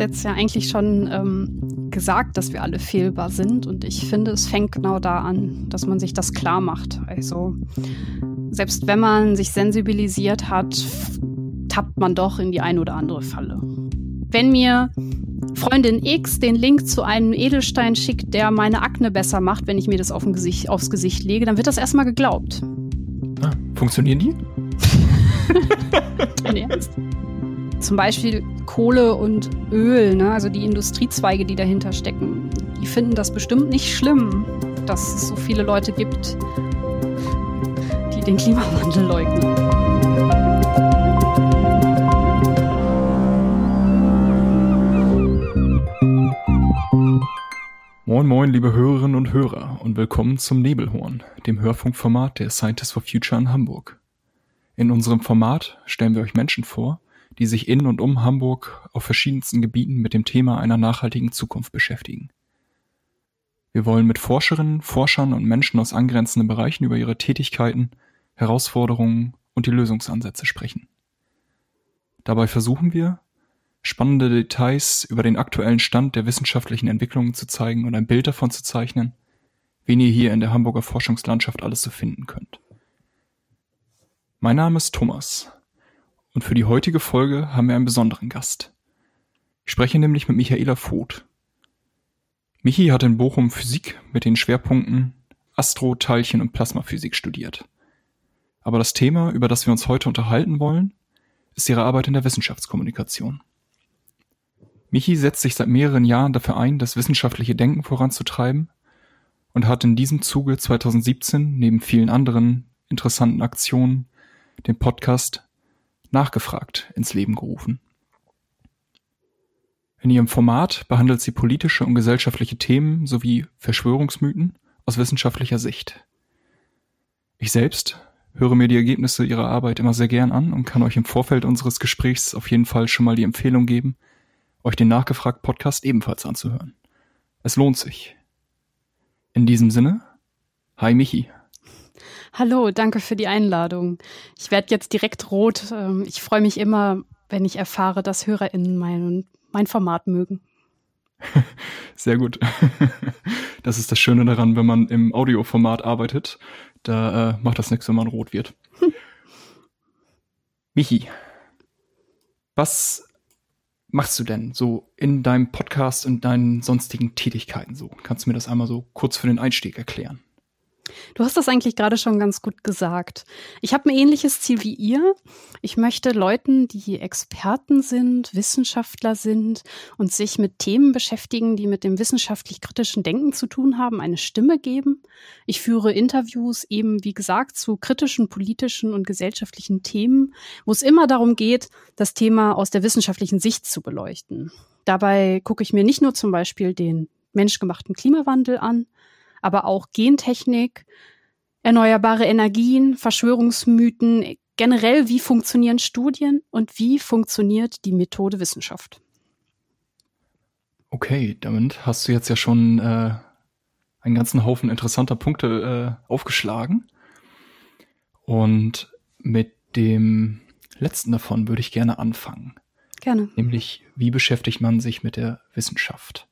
jetzt ja eigentlich schon ähm, gesagt, dass wir alle fehlbar sind. Und ich finde, es fängt genau da an, dass man sich das klar macht. Also selbst wenn man sich sensibilisiert hat, tappt man doch in die eine oder andere Falle. Wenn mir Freundin X den Link zu einem Edelstein schickt, der meine Akne besser macht, wenn ich mir das auf Gesicht, aufs Gesicht lege, dann wird das erstmal geglaubt. Ah, funktionieren die? Dein Ernst? Zum Beispiel Kohle und Öl, ne? also die Industriezweige, die dahinter stecken, die finden das bestimmt nicht schlimm, dass es so viele Leute gibt, die den Klimawandel leugnen. Moin moin, liebe Hörerinnen und Hörer und willkommen zum Nebelhorn, dem Hörfunkformat der Scientists for Future in Hamburg. In unserem Format stellen wir euch Menschen vor, die sich in und um Hamburg auf verschiedensten Gebieten mit dem Thema einer nachhaltigen Zukunft beschäftigen. Wir wollen mit Forscherinnen, Forschern und Menschen aus angrenzenden Bereichen über ihre Tätigkeiten, Herausforderungen und die Lösungsansätze sprechen. Dabei versuchen wir, spannende Details über den aktuellen Stand der wissenschaftlichen Entwicklungen zu zeigen und ein Bild davon zu zeichnen, wen ihr hier in der Hamburger Forschungslandschaft alles so finden könnt. Mein Name ist Thomas und für die heutige Folge haben wir einen besonderen Gast. Ich spreche nämlich mit Michaela Voth. Michi hat in Bochum Physik mit den Schwerpunkten Astro-, Teilchen- und Plasmaphysik studiert. Aber das Thema, über das wir uns heute unterhalten wollen, ist ihre Arbeit in der Wissenschaftskommunikation. Michi setzt sich seit mehreren Jahren dafür ein, das wissenschaftliche Denken voranzutreiben und hat in diesem Zuge 2017 neben vielen anderen interessanten Aktionen den Podcast Nachgefragt ins Leben gerufen. In ihrem Format behandelt sie politische und gesellschaftliche Themen sowie Verschwörungsmythen aus wissenschaftlicher Sicht. Ich selbst höre mir die Ergebnisse ihrer Arbeit immer sehr gern an und kann euch im Vorfeld unseres Gesprächs auf jeden Fall schon mal die Empfehlung geben, euch den Nachgefragt Podcast ebenfalls anzuhören. Es lohnt sich. In diesem Sinne, hi Michi. Hallo, danke für die Einladung. Ich werde jetzt direkt rot. Ähm, ich freue mich immer, wenn ich erfahre, dass HörerInnen mein, mein Format mögen. Sehr gut. Das ist das Schöne daran, wenn man im Audioformat arbeitet. Da äh, macht das nichts, wenn man rot wird. Hm. Michi, was machst du denn so in deinem Podcast und deinen sonstigen Tätigkeiten so? Kannst du mir das einmal so kurz für den Einstieg erklären? Du hast das eigentlich gerade schon ganz gut gesagt. Ich habe ein ähnliches Ziel wie ihr. Ich möchte Leuten, die Experten sind, Wissenschaftler sind und sich mit Themen beschäftigen, die mit dem wissenschaftlich-kritischen Denken zu tun haben, eine Stimme geben. Ich führe Interviews eben, wie gesagt, zu kritischen politischen und gesellschaftlichen Themen, wo es immer darum geht, das Thema aus der wissenschaftlichen Sicht zu beleuchten. Dabei gucke ich mir nicht nur zum Beispiel den menschgemachten Klimawandel an, aber auch Gentechnik, erneuerbare Energien, Verschwörungsmythen, generell, wie funktionieren Studien und wie funktioniert die Methode Wissenschaft. Okay, damit hast du jetzt ja schon äh, einen ganzen Haufen interessanter Punkte äh, aufgeschlagen. Und mit dem letzten davon würde ich gerne anfangen. Gerne. Nämlich, wie beschäftigt man sich mit der Wissenschaft?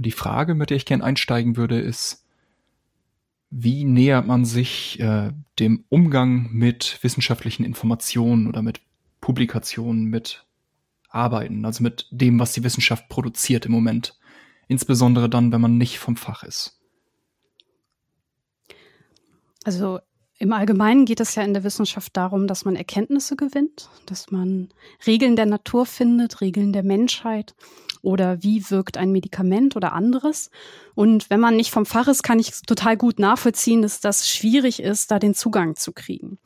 Und die Frage, mit der ich gern einsteigen würde, ist, wie nähert man sich äh, dem Umgang mit wissenschaftlichen Informationen oder mit Publikationen, mit Arbeiten, also mit dem, was die Wissenschaft produziert im Moment? Insbesondere dann, wenn man nicht vom Fach ist. Also im Allgemeinen geht es ja in der Wissenschaft darum, dass man Erkenntnisse gewinnt, dass man Regeln der Natur findet, Regeln der Menschheit oder wie wirkt ein Medikament oder anderes. Und wenn man nicht vom Fach ist, kann ich total gut nachvollziehen, dass das schwierig ist, da den Zugang zu kriegen.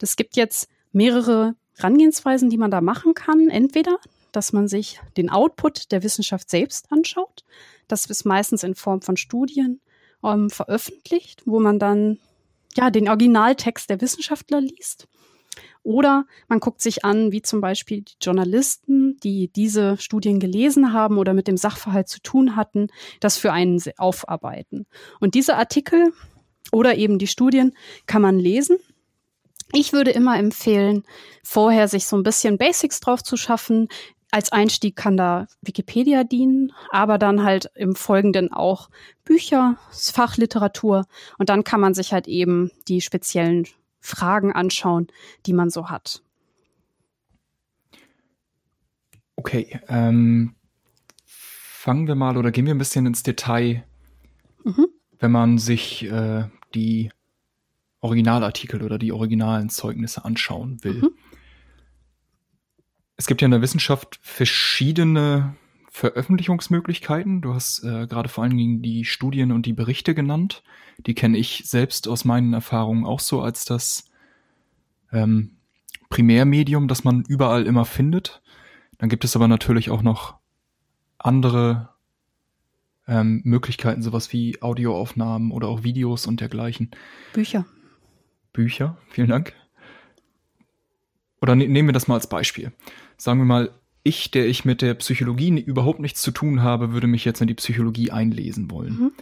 Es gibt jetzt mehrere Herangehensweisen, die man da machen kann. Entweder, dass man sich den Output der Wissenschaft selbst anschaut. Das ist meistens in Form von Studien ähm, veröffentlicht, wo man dann ja, den Originaltext der Wissenschaftler liest. Oder man guckt sich an, wie zum Beispiel die Journalisten, die diese Studien gelesen haben oder mit dem Sachverhalt zu tun hatten, das für einen aufarbeiten. Und diese Artikel oder eben die Studien kann man lesen. Ich würde immer empfehlen, vorher sich so ein bisschen Basics drauf zu schaffen, als Einstieg kann da Wikipedia dienen, aber dann halt im Folgenden auch Bücher, Fachliteratur und dann kann man sich halt eben die speziellen Fragen anschauen, die man so hat. Okay, ähm, fangen wir mal oder gehen wir ein bisschen ins Detail, mhm. wenn man sich äh, die Originalartikel oder die originalen Zeugnisse anschauen will. Mhm. Es gibt ja in der Wissenschaft verschiedene Veröffentlichungsmöglichkeiten. Du hast äh, gerade vor allen Dingen die Studien und die Berichte genannt. Die kenne ich selbst aus meinen Erfahrungen auch so als das ähm, Primärmedium, das man überall immer findet. Dann gibt es aber natürlich auch noch andere ähm, Möglichkeiten, sowas wie Audioaufnahmen oder auch Videos und dergleichen. Bücher. Bücher, vielen Dank. Oder ne nehmen wir das mal als Beispiel. Sagen wir mal, ich, der ich mit der Psychologie überhaupt nichts zu tun habe, würde mich jetzt in die Psychologie einlesen wollen. Mhm.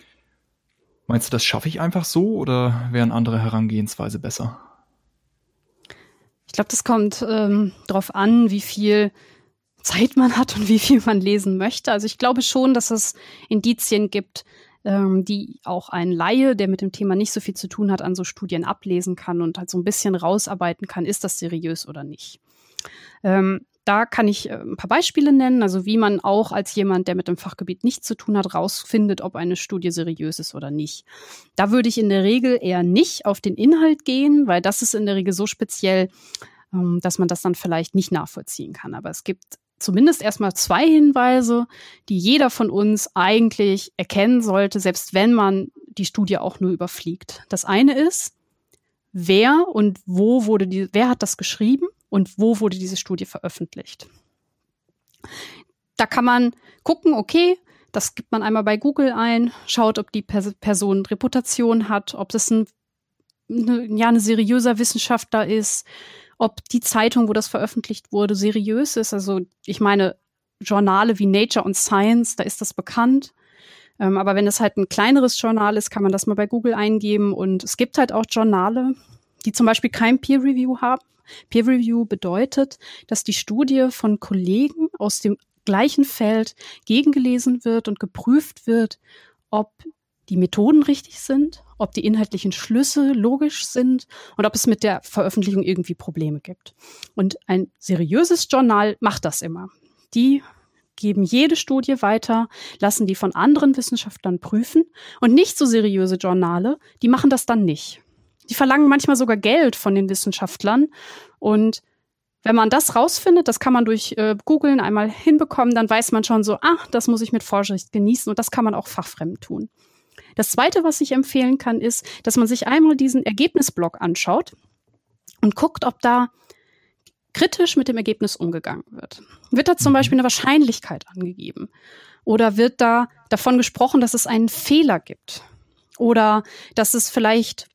Meinst du, das schaffe ich einfach so oder wären andere Herangehensweise besser? Ich glaube, das kommt ähm, darauf an, wie viel Zeit man hat und wie viel man lesen möchte. Also ich glaube schon, dass es Indizien gibt, ähm, die auch ein Laie, der mit dem Thema nicht so viel zu tun hat, an so Studien ablesen kann und halt so ein bisschen rausarbeiten kann, ist das seriös oder nicht. Ähm, da kann ich äh, ein paar Beispiele nennen, also wie man auch als jemand, der mit dem Fachgebiet nichts zu tun hat, rausfindet, ob eine Studie seriös ist oder nicht. Da würde ich in der Regel eher nicht auf den Inhalt gehen, weil das ist in der Regel so speziell, ähm, dass man das dann vielleicht nicht nachvollziehen kann. Aber es gibt zumindest erstmal zwei Hinweise, die jeder von uns eigentlich erkennen sollte, selbst wenn man die Studie auch nur überfliegt. Das eine ist, wer und wo wurde die, wer hat das geschrieben und wo wurde diese Studie veröffentlicht. Da kann man gucken, okay, das gibt man einmal bei Google ein, schaut, ob die Person Reputation hat, ob das ein, eine, ja, ein seriöser Wissenschaftler ist, ob die Zeitung, wo das veröffentlicht wurde, seriös ist. Also ich meine, Journale wie Nature und Science, da ist das bekannt. Ähm, aber wenn es halt ein kleineres Journal ist, kann man das mal bei Google eingeben. Und es gibt halt auch Journale, die zum Beispiel kein Peer Review haben. Peer Review bedeutet, dass die Studie von Kollegen aus dem gleichen Feld gegengelesen wird und geprüft wird, ob die Methoden richtig sind, ob die inhaltlichen Schlüsse logisch sind und ob es mit der Veröffentlichung irgendwie Probleme gibt. Und ein seriöses Journal macht das immer. Die geben jede Studie weiter, lassen die von anderen Wissenschaftlern prüfen und nicht so seriöse Journale, die machen das dann nicht. Die verlangen manchmal sogar Geld von den Wissenschaftlern und wenn man das rausfindet, das kann man durch äh, Googlen einmal hinbekommen, dann weiß man schon so, ah, das muss ich mit Vorsicht genießen und das kann man auch fachfremd tun. Das zweite, was ich empfehlen kann, ist, dass man sich einmal diesen Ergebnisblock anschaut und guckt, ob da kritisch mit dem Ergebnis umgegangen wird. Wird da zum mhm. Beispiel eine Wahrscheinlichkeit angegeben? Oder wird da davon gesprochen, dass es einen Fehler gibt? Oder dass es vielleicht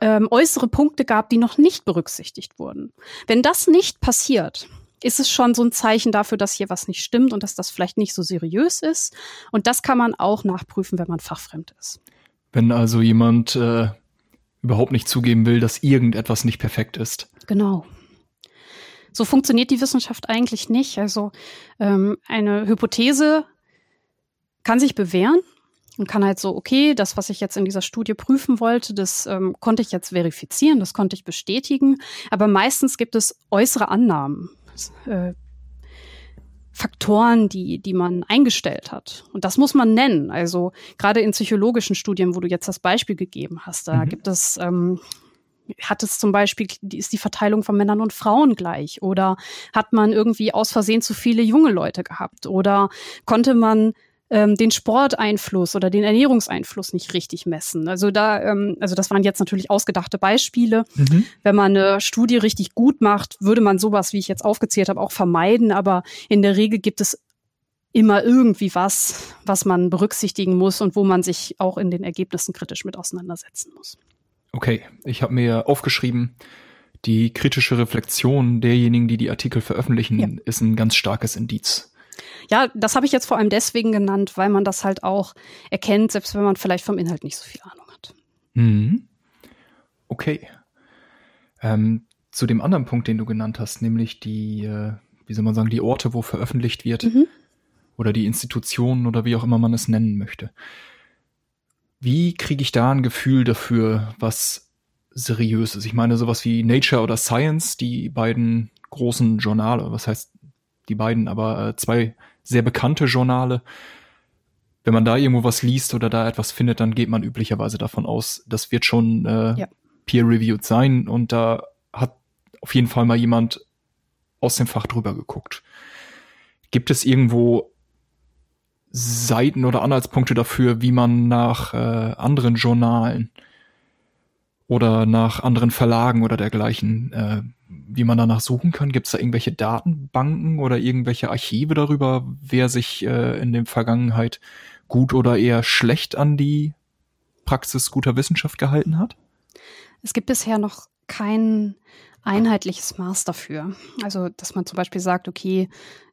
ähm, äußere Punkte gab, die noch nicht berücksichtigt wurden? Wenn das nicht passiert, ist es schon so ein Zeichen dafür, dass hier was nicht stimmt und dass das vielleicht nicht so seriös ist. Und das kann man auch nachprüfen, wenn man fachfremd ist. Wenn also jemand äh, überhaupt nicht zugeben will, dass irgendetwas nicht perfekt ist. Genau. So funktioniert die Wissenschaft eigentlich nicht. Also ähm, eine Hypothese kann sich bewähren und kann halt so, okay, das, was ich jetzt in dieser Studie prüfen wollte, das ähm, konnte ich jetzt verifizieren, das konnte ich bestätigen. Aber meistens gibt es äußere Annahmen äh, Faktoren, die, die man eingestellt hat. Und das muss man nennen. Also gerade in psychologischen Studien, wo du jetzt das Beispiel gegeben hast, da mhm. gibt es, ähm, hat es zum Beispiel, ist die Verteilung von Männern und Frauen gleich? Oder hat man irgendwie aus Versehen zu viele junge Leute gehabt? Oder konnte man ähm, den Sporteinfluss oder den Ernährungseinfluss nicht richtig messen. Also da, ähm, also das waren jetzt natürlich ausgedachte Beispiele. Mhm. Wenn man eine Studie richtig gut macht, würde man sowas, wie ich jetzt aufgezählt habe, auch vermeiden. Aber in der Regel gibt es immer irgendwie was, was man berücksichtigen muss und wo man sich auch in den Ergebnissen kritisch mit auseinandersetzen muss. Okay, ich habe mir aufgeschrieben, die kritische Reflexion derjenigen, die die Artikel veröffentlichen, ja. ist ein ganz starkes Indiz. Ja, das habe ich jetzt vor allem deswegen genannt, weil man das halt auch erkennt, selbst wenn man vielleicht vom Inhalt nicht so viel Ahnung hat. Mhm. Okay. Ähm, zu dem anderen Punkt, den du genannt hast, nämlich die äh, wie soll man sagen, die Orte, wo veröffentlicht wird. Mhm. Oder die Institutionen oder wie auch immer man es nennen möchte. Wie kriege ich da ein Gefühl dafür, was seriös ist? Ich meine, sowas wie Nature oder Science, die beiden großen Journale, was heißt die beiden, aber äh, zwei sehr bekannte Journale. Wenn man da irgendwo was liest oder da etwas findet, dann geht man üblicherweise davon aus, das wird schon äh, ja. peer-reviewed sein und da hat auf jeden Fall mal jemand aus dem Fach drüber geguckt. Gibt es irgendwo Seiten oder Anhaltspunkte dafür, wie man nach äh, anderen Journalen oder nach anderen Verlagen oder dergleichen, äh, wie man danach suchen kann? Gibt es da irgendwelche Datenbanken oder irgendwelche Archive darüber, wer sich äh, in der Vergangenheit gut oder eher schlecht an die Praxis guter Wissenschaft gehalten hat? Es gibt bisher noch kein einheitliches Maß dafür. Also, dass man zum Beispiel sagt, okay,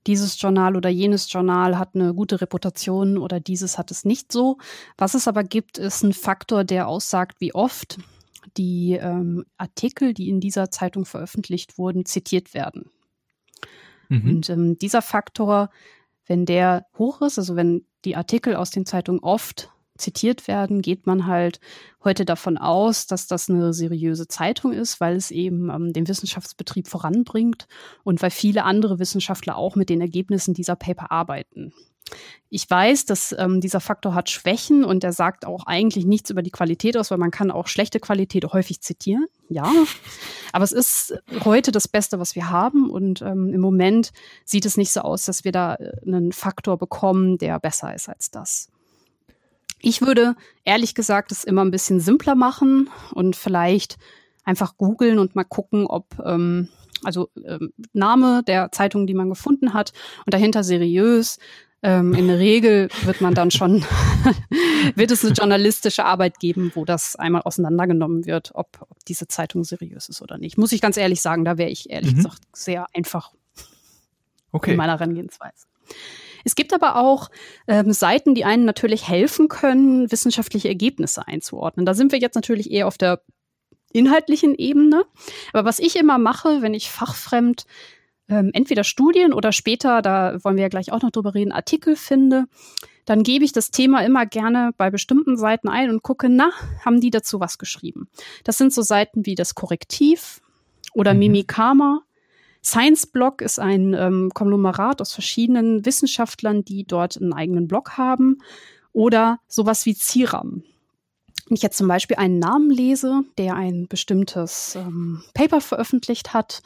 dieses Journal oder jenes Journal hat eine gute Reputation oder dieses hat es nicht so. Was es aber gibt, ist ein Faktor, der aussagt, wie oft die ähm, Artikel, die in dieser Zeitung veröffentlicht wurden, zitiert werden. Mhm. Und ähm, dieser Faktor, wenn der hoch ist, also wenn die Artikel aus den Zeitungen oft zitiert werden, geht man halt heute davon aus, dass das eine seriöse Zeitung ist, weil es eben ähm, den Wissenschaftsbetrieb voranbringt und weil viele andere Wissenschaftler auch mit den Ergebnissen dieser Paper arbeiten. Ich weiß, dass ähm, dieser Faktor hat Schwächen und er sagt auch eigentlich nichts über die Qualität aus, weil man kann auch schlechte Qualität häufig zitieren. Ja, aber es ist heute das Beste, was wir haben und ähm, im Moment sieht es nicht so aus, dass wir da äh, einen Faktor bekommen, der besser ist als das. Ich würde ehrlich gesagt es immer ein bisschen simpler machen und vielleicht einfach googeln und mal gucken, ob ähm, also ähm, Name der Zeitung, die man gefunden hat und dahinter seriös. Ähm, in der Regel wird man dann schon, wird es eine journalistische Arbeit geben, wo das einmal auseinandergenommen wird, ob, ob diese Zeitung seriös ist oder nicht. Muss ich ganz ehrlich sagen, da wäre ich ehrlich mhm. gesagt sehr einfach okay. in meiner Herangehensweise. Es gibt aber auch ähm, Seiten, die einen natürlich helfen können, wissenschaftliche Ergebnisse einzuordnen. Da sind wir jetzt natürlich eher auf der inhaltlichen Ebene. Aber was ich immer mache, wenn ich fachfremd ähm, entweder Studien oder später, da wollen wir ja gleich auch noch drüber reden, Artikel finde, dann gebe ich das Thema immer gerne bei bestimmten Seiten ein und gucke, na, haben die dazu was geschrieben? Das sind so Seiten wie das Korrektiv oder mhm. Mimikama Science Blog ist ein ähm, Konglomerat aus verschiedenen Wissenschaftlern, die dort einen eigenen Blog haben. Oder sowas wie CIRAM. Wenn ich jetzt zum Beispiel einen Namen lese, der ein bestimmtes ähm, Paper veröffentlicht hat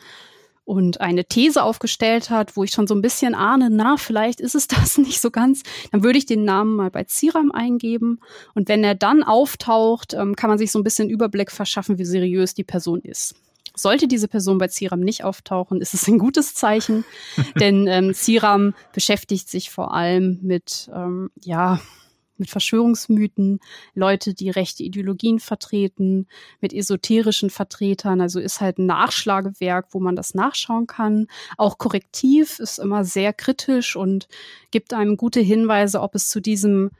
und eine These aufgestellt hat, wo ich schon so ein bisschen ahne, na, vielleicht ist es das nicht so ganz, dann würde ich den Namen mal bei CIRAM eingeben. Und wenn er dann auftaucht, ähm, kann man sich so ein bisschen Überblick verschaffen, wie seriös die Person ist. Sollte diese Person bei CIRAM nicht auftauchen, ist es ein gutes Zeichen, denn ähm, CIRAM beschäftigt sich vor allem mit, ähm, ja, mit Verschwörungsmythen, Leute, die rechte Ideologien vertreten, mit esoterischen Vertretern. Also ist halt ein Nachschlagewerk, wo man das nachschauen kann. Auch Korrektiv ist immer sehr kritisch und gibt einem gute Hinweise, ob es zu diesem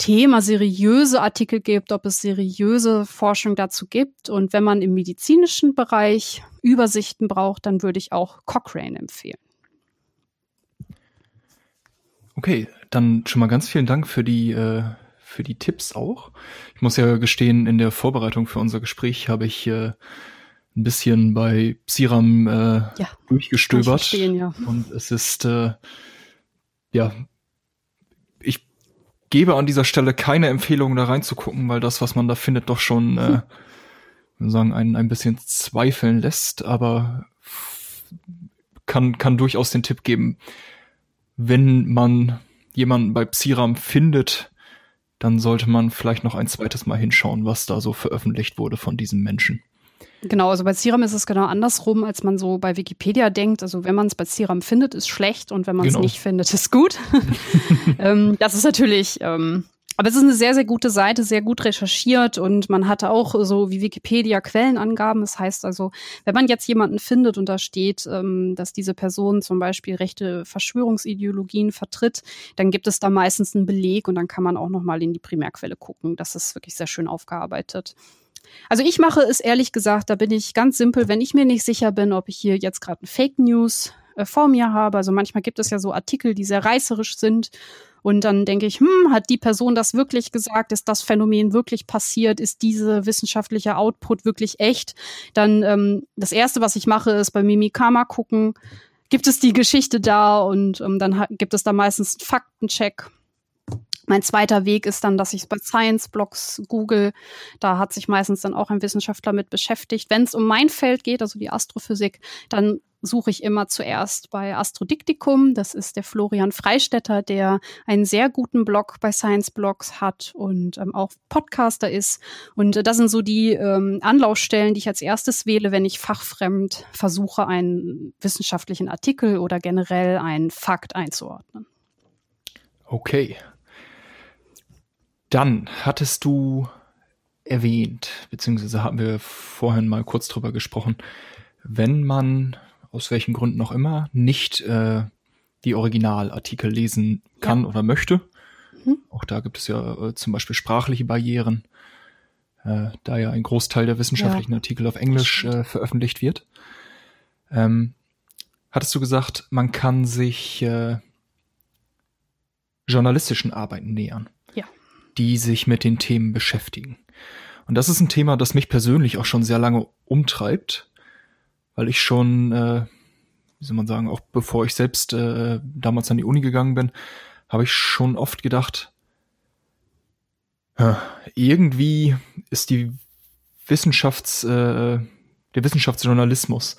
Thema seriöse Artikel gibt, ob es seriöse Forschung dazu gibt. Und wenn man im medizinischen Bereich Übersichten braucht, dann würde ich auch Cochrane empfehlen. Okay, dann schon mal ganz vielen Dank für die, äh, für die Tipps auch. Ich muss ja gestehen, in der Vorbereitung für unser Gespräch habe ich äh, ein bisschen bei Psiram äh, ja, durchgestöbert. Ja. Und es ist äh, ja gebe an dieser Stelle keine Empfehlung, da reinzugucken, weil das, was man da findet, doch schon äh, hm. sagen, ein, ein bisschen zweifeln lässt, aber kann, kann durchaus den Tipp geben, wenn man jemanden bei Psiram findet, dann sollte man vielleicht noch ein zweites Mal hinschauen, was da so veröffentlicht wurde von diesem Menschen. Genau, also bei Serum ist es genau andersrum, als man so bei Wikipedia denkt. Also wenn man es bei Serum findet, ist schlecht und wenn man es genau. nicht findet, ist gut. ähm, das ist natürlich, ähm, aber es ist eine sehr, sehr gute Seite, sehr gut recherchiert und man hatte auch so wie Wikipedia Quellenangaben. Das heißt also, wenn man jetzt jemanden findet und da steht, ähm, dass diese Person zum Beispiel rechte Verschwörungsideologien vertritt, dann gibt es da meistens einen Beleg und dann kann man auch nochmal in die Primärquelle gucken. Das ist wirklich sehr schön aufgearbeitet. Also ich mache es ehrlich gesagt, da bin ich ganz simpel, wenn ich mir nicht sicher bin, ob ich hier jetzt gerade Fake News äh, vor mir habe. Also manchmal gibt es ja so Artikel, die sehr reißerisch sind. Und dann denke ich, hm, hat die Person das wirklich gesagt? Ist das Phänomen wirklich passiert? Ist diese wissenschaftliche Output wirklich echt? Dann ähm, das Erste, was ich mache, ist bei Mimikama gucken, gibt es die Geschichte da? Und ähm, dann gibt es da meistens einen Faktencheck. Mein zweiter Weg ist dann, dass ich es bei Science-Blogs google. Da hat sich meistens dann auch ein Wissenschaftler mit beschäftigt. Wenn es um mein Feld geht, also die Astrophysik, dann suche ich immer zuerst bei Astrodiktikum. Das ist der Florian Freistetter, der einen sehr guten Blog bei Science Blogs hat und ähm, auch Podcaster ist. Und äh, das sind so die ähm, Anlaufstellen, die ich als erstes wähle, wenn ich fachfremd versuche, einen wissenschaftlichen Artikel oder generell einen Fakt einzuordnen. Okay. Dann hattest du erwähnt, beziehungsweise haben wir vorhin mal kurz drüber gesprochen, wenn man aus welchen Gründen auch immer, nicht äh, die Originalartikel lesen kann ja. oder möchte. Mhm. Auch da gibt es ja äh, zum Beispiel sprachliche Barrieren, äh, da ja ein Großteil der wissenschaftlichen ja. Artikel auf Englisch äh, veröffentlicht wird. Ähm, hattest du gesagt, man kann sich äh, journalistischen Arbeiten nähern. Die sich mit den Themen beschäftigen. Und das ist ein Thema, das mich persönlich auch schon sehr lange umtreibt weil ich schon, äh, wie soll man sagen, auch bevor ich selbst äh, damals an die Uni gegangen bin, habe ich schon oft gedacht, irgendwie ist die Wissenschafts, äh, der Wissenschaftsjournalismus,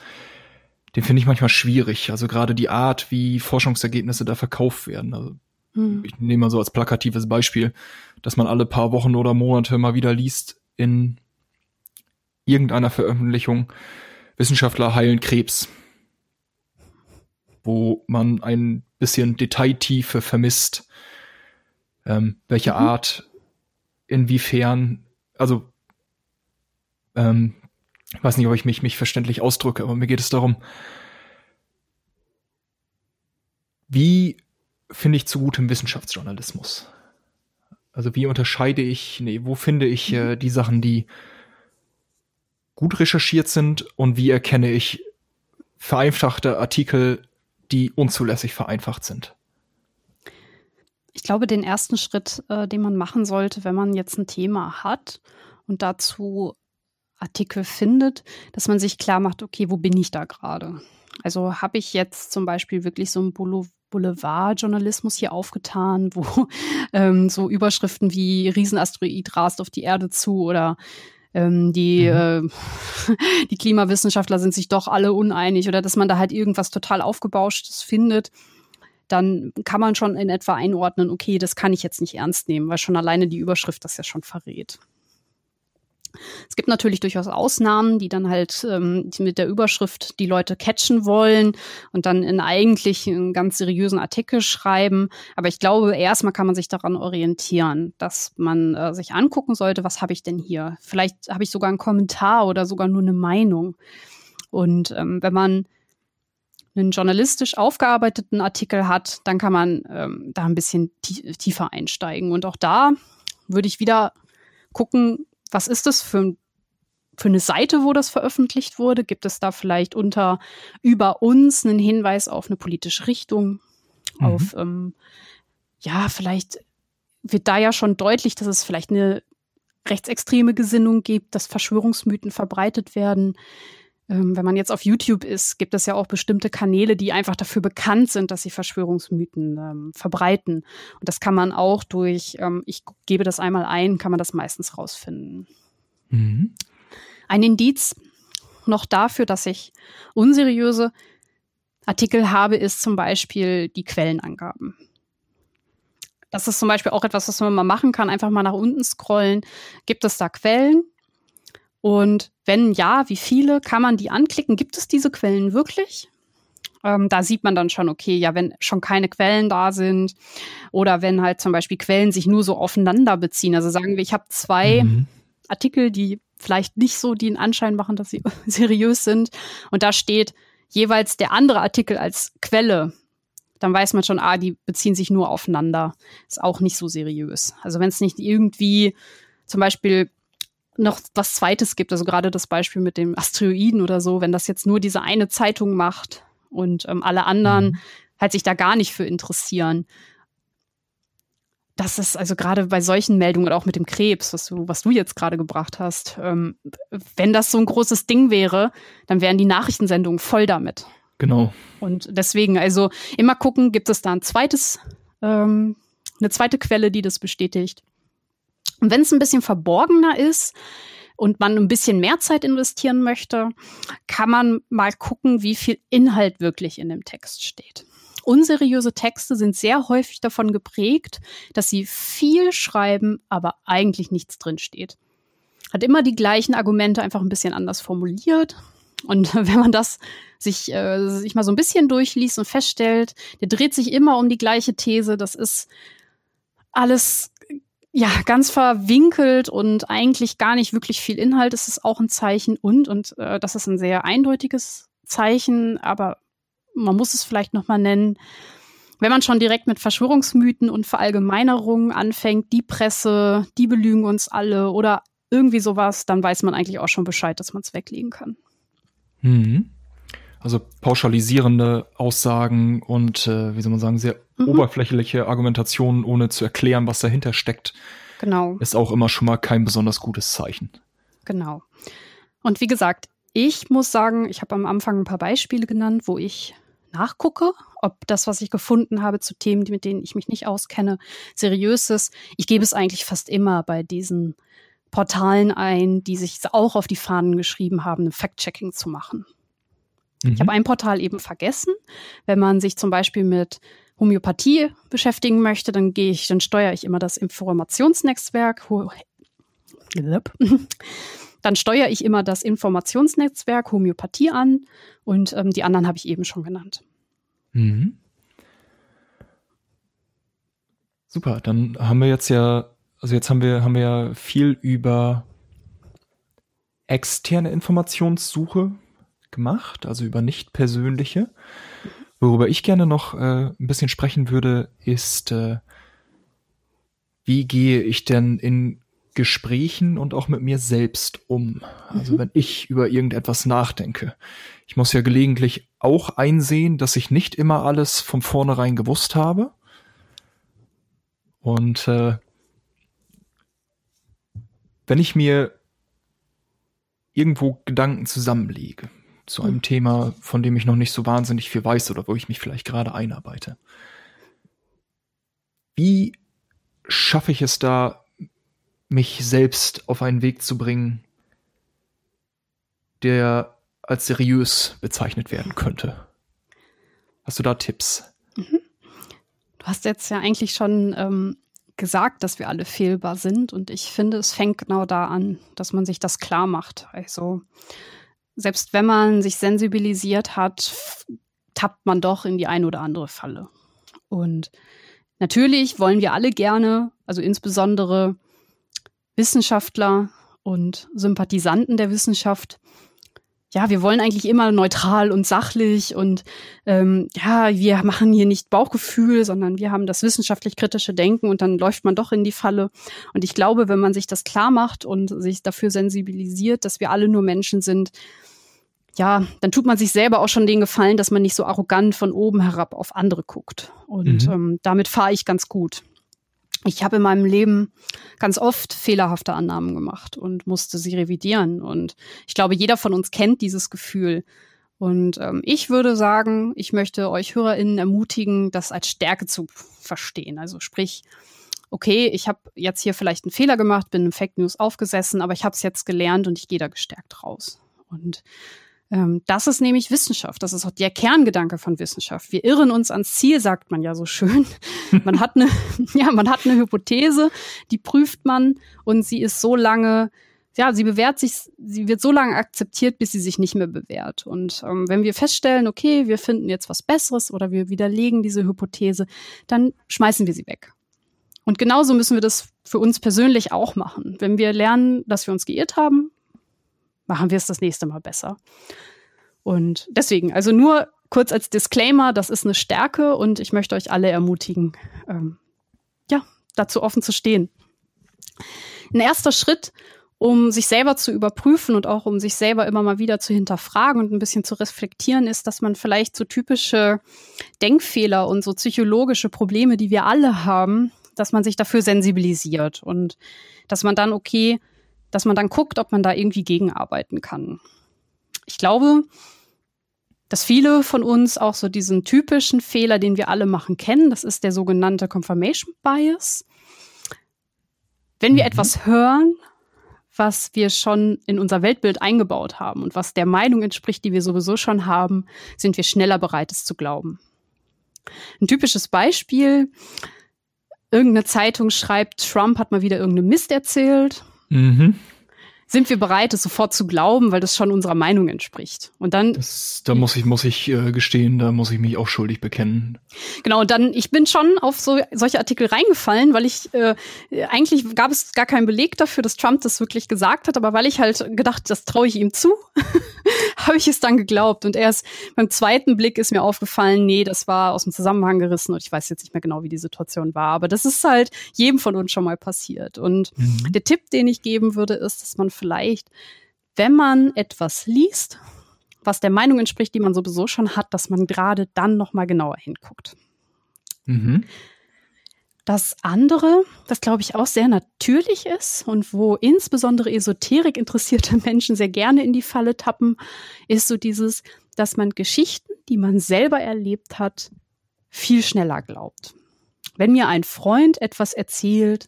den finde ich manchmal schwierig. Also gerade die Art, wie Forschungsergebnisse da verkauft werden. Also hm. ich nehme mal so als plakatives Beispiel, dass man alle paar Wochen oder Monate mal wieder liest in irgendeiner Veröffentlichung, Wissenschaftler heilen Krebs, wo man ein bisschen Detailtiefe vermisst, ähm, welche mhm. Art, inwiefern, also ähm, weiß nicht, ob ich mich, mich verständlich ausdrücke, aber mir geht es darum, wie finde ich zu gutem Wissenschaftsjournalismus? Also wie unterscheide ich, nee, wo finde ich äh, mhm. die Sachen, die gut recherchiert sind und wie erkenne ich vereinfachte Artikel, die unzulässig vereinfacht sind? Ich glaube, den ersten Schritt, äh, den man machen sollte, wenn man jetzt ein Thema hat und dazu Artikel findet, dass man sich klar macht, okay, wo bin ich da gerade? Also habe ich jetzt zum Beispiel wirklich so einen Boulevardjournalismus hier aufgetan, wo ähm, so Überschriften wie Riesenasteroid rast auf die Erde zu oder ähm, die, mhm. äh, die Klimawissenschaftler sind sich doch alle uneinig oder dass man da halt irgendwas total aufgebauschtes findet, dann kann man schon in etwa einordnen, okay, das kann ich jetzt nicht ernst nehmen, weil schon alleine die Überschrift das ja schon verrät. Es gibt natürlich durchaus Ausnahmen, die dann halt ähm, mit der Überschrift die Leute catchen wollen und dann in eigentlich einen ganz seriösen Artikel schreiben. Aber ich glaube, erstmal kann man sich daran orientieren, dass man äh, sich angucken sollte, was habe ich denn hier? Vielleicht habe ich sogar einen Kommentar oder sogar nur eine Meinung. Und ähm, wenn man einen journalistisch aufgearbeiteten Artikel hat, dann kann man ähm, da ein bisschen tiefer einsteigen. Und auch da würde ich wieder gucken, was ist das für, für eine Seite, wo das veröffentlicht wurde? Gibt es da vielleicht unter über uns einen Hinweis auf eine politische Richtung? Mhm. Auf, ähm, ja, vielleicht wird da ja schon deutlich, dass es vielleicht eine rechtsextreme Gesinnung gibt, dass Verschwörungsmythen verbreitet werden. Ähm, wenn man jetzt auf YouTube ist, gibt es ja auch bestimmte Kanäle, die einfach dafür bekannt sind, dass sie Verschwörungsmythen ähm, verbreiten. Und das kann man auch durch, ähm, ich gebe das einmal ein, kann man das meistens rausfinden. Mhm. Ein Indiz noch dafür, dass ich unseriöse Artikel habe, ist zum Beispiel die Quellenangaben. Das ist zum Beispiel auch etwas, was man mal machen kann. Einfach mal nach unten scrollen. Gibt es da Quellen? Und wenn ja, wie viele? Kann man die anklicken? Gibt es diese Quellen wirklich? Ähm, da sieht man dann schon, okay, ja, wenn schon keine Quellen da sind oder wenn halt zum Beispiel Quellen sich nur so aufeinander beziehen. Also sagen wir, ich habe zwei mhm. Artikel, die vielleicht nicht so den Anschein machen, dass sie seriös sind. Und da steht jeweils der andere Artikel als Quelle. Dann weiß man schon, ah, die beziehen sich nur aufeinander. Ist auch nicht so seriös. Also wenn es nicht irgendwie zum Beispiel noch was Zweites gibt, also gerade das Beispiel mit dem Asteroiden oder so, wenn das jetzt nur diese eine Zeitung macht und ähm, alle anderen mhm. halt sich da gar nicht für interessieren. Das ist also gerade bei solchen Meldungen oder auch mit dem Krebs, was du, was du jetzt gerade gebracht hast, ähm, wenn das so ein großes Ding wäre, dann wären die Nachrichtensendungen voll damit. Genau. Und deswegen, also immer gucken, gibt es da ein zweites, ähm, eine zweite Quelle, die das bestätigt. Und wenn es ein bisschen verborgener ist, und man ein bisschen mehr Zeit investieren möchte, kann man mal gucken, wie viel Inhalt wirklich in dem Text steht. Unseriöse Texte sind sehr häufig davon geprägt, dass sie viel schreiben, aber eigentlich nichts drin steht. Hat immer die gleichen Argumente einfach ein bisschen anders formuliert. Und wenn man das sich, äh, sich mal so ein bisschen durchliest und feststellt, der dreht sich immer um die gleiche These, das ist alles ja, ganz verwinkelt und eigentlich gar nicht wirklich viel Inhalt. Es ist auch ein Zeichen und, und äh, das ist ein sehr eindeutiges Zeichen, aber man muss es vielleicht nochmal nennen. Wenn man schon direkt mit Verschwörungsmythen und Verallgemeinerungen anfängt, die Presse, die belügen uns alle oder irgendwie sowas, dann weiß man eigentlich auch schon Bescheid, dass man es weglegen kann. Mhm. Also pauschalisierende Aussagen und, äh, wie soll man sagen, sehr mhm. oberflächliche Argumentationen, ohne zu erklären, was dahinter steckt. Genau. Ist auch immer schon mal kein besonders gutes Zeichen. Genau. Und wie gesagt, ich muss sagen, ich habe am Anfang ein paar Beispiele genannt, wo ich nachgucke, ob das, was ich gefunden habe zu Themen, mit denen ich mich nicht auskenne, seriös ist. Ich gebe es eigentlich fast immer bei diesen Portalen ein, die sich auch auf die Fahnen geschrieben haben, ein Fact-Checking zu machen. Mhm. Ich habe ein Portal eben vergessen. Wenn man sich zum Beispiel mit Homöopathie beschäftigen möchte, dann gehe ich, dann steuere ich immer das Informationsnetzwerk. Dann steuere ich immer das Informationsnetzwerk Homöopathie an und ähm, die anderen habe ich eben schon genannt. Mhm. Super, dann haben wir jetzt ja, also jetzt haben wir, haben wir ja viel über externe Informationssuche gemacht, also über nicht persönliche. Worüber ich gerne noch äh, ein bisschen sprechen würde, ist, äh, wie gehe ich denn in Gesprächen und auch mit mir selbst um? Also mhm. wenn ich über irgendetwas nachdenke. Ich muss ja gelegentlich auch einsehen, dass ich nicht immer alles von vornherein gewusst habe. Und äh, wenn ich mir irgendwo Gedanken zusammenlege, zu einem Thema, von dem ich noch nicht so wahnsinnig viel weiß oder wo ich mich vielleicht gerade einarbeite. Wie schaffe ich es da, mich selbst auf einen Weg zu bringen, der als seriös bezeichnet werden könnte? Hast du da Tipps? Mhm. Du hast jetzt ja eigentlich schon ähm, gesagt, dass wir alle fehlbar sind und ich finde, es fängt genau da an, dass man sich das klar macht. Also selbst wenn man sich sensibilisiert hat, tappt man doch in die eine oder andere Falle. Und natürlich wollen wir alle gerne, also insbesondere Wissenschaftler und Sympathisanten der Wissenschaft, ja, wir wollen eigentlich immer neutral und sachlich und ähm, ja, wir machen hier nicht Bauchgefühl, sondern wir haben das wissenschaftlich-kritische Denken und dann läuft man doch in die Falle. Und ich glaube, wenn man sich das klar macht und sich dafür sensibilisiert, dass wir alle nur Menschen sind, ja, dann tut man sich selber auch schon den Gefallen, dass man nicht so arrogant von oben herab auf andere guckt. Und mhm. ähm, damit fahre ich ganz gut. Ich habe in meinem Leben ganz oft fehlerhafte Annahmen gemacht und musste sie revidieren. Und ich glaube, jeder von uns kennt dieses Gefühl. Und ähm, ich würde sagen, ich möchte euch HörerInnen ermutigen, das als Stärke zu verstehen. Also sprich, okay, ich habe jetzt hier vielleicht einen Fehler gemacht, bin im Fake News aufgesessen, aber ich habe es jetzt gelernt und ich gehe da gestärkt raus. Und das ist nämlich Wissenschaft. Das ist auch der Kerngedanke von Wissenschaft. Wir irren uns ans Ziel, sagt man ja so schön. Man hat eine, ja, man hat eine Hypothese, die prüft man und sie ist so lange, ja, sie bewährt sich, sie wird so lange akzeptiert, bis sie sich nicht mehr bewährt. Und ähm, wenn wir feststellen, okay, wir finden jetzt was Besseres oder wir widerlegen diese Hypothese, dann schmeißen wir sie weg. Und genauso müssen wir das für uns persönlich auch machen. Wenn wir lernen, dass wir uns geirrt haben, machen wir es das nächste Mal besser. Und deswegen, also nur kurz als Disclaimer, das ist eine Stärke und ich möchte euch alle ermutigen, ähm, ja, dazu offen zu stehen. Ein erster Schritt, um sich selber zu überprüfen und auch um sich selber immer mal wieder zu hinterfragen und ein bisschen zu reflektieren, ist, dass man vielleicht so typische Denkfehler und so psychologische Probleme, die wir alle haben, dass man sich dafür sensibilisiert und dass man dann okay, dass man dann guckt, ob man da irgendwie gegenarbeiten kann. Ich glaube, dass viele von uns auch so diesen typischen Fehler, den wir alle machen, kennen. Das ist der sogenannte Confirmation Bias. Wenn wir mhm. etwas hören, was wir schon in unser Weltbild eingebaut haben und was der Meinung entspricht, die wir sowieso schon haben, sind wir schneller bereit, es zu glauben. Ein typisches Beispiel, irgendeine Zeitung schreibt, Trump hat mal wieder irgendeine Mist erzählt. Mhm sind wir bereit, es sofort zu glauben, weil das schon unserer Meinung entspricht. Und dann. Das, da muss ich, muss ich äh, gestehen, da muss ich mich auch schuldig bekennen. Genau, und dann, ich bin schon auf so, solche Artikel reingefallen, weil ich, äh, eigentlich gab es gar keinen Beleg dafür, dass Trump das wirklich gesagt hat, aber weil ich halt gedacht, das traue ich ihm zu, habe ich es dann geglaubt. Und erst beim zweiten Blick ist mir aufgefallen, nee, das war aus dem Zusammenhang gerissen und ich weiß jetzt nicht mehr genau, wie die Situation war. Aber das ist halt jedem von uns schon mal passiert. Und mhm. der Tipp, den ich geben würde, ist, dass man vielleicht, wenn man etwas liest, was der Meinung entspricht, die man sowieso schon hat, dass man gerade dann noch mal genauer hinguckt. Mhm. Das andere, was glaube ich auch sehr natürlich ist und wo insbesondere Esoterik interessierte Menschen sehr gerne in die Falle tappen, ist so dieses, dass man Geschichten, die man selber erlebt hat, viel schneller glaubt. Wenn mir ein Freund etwas erzählt,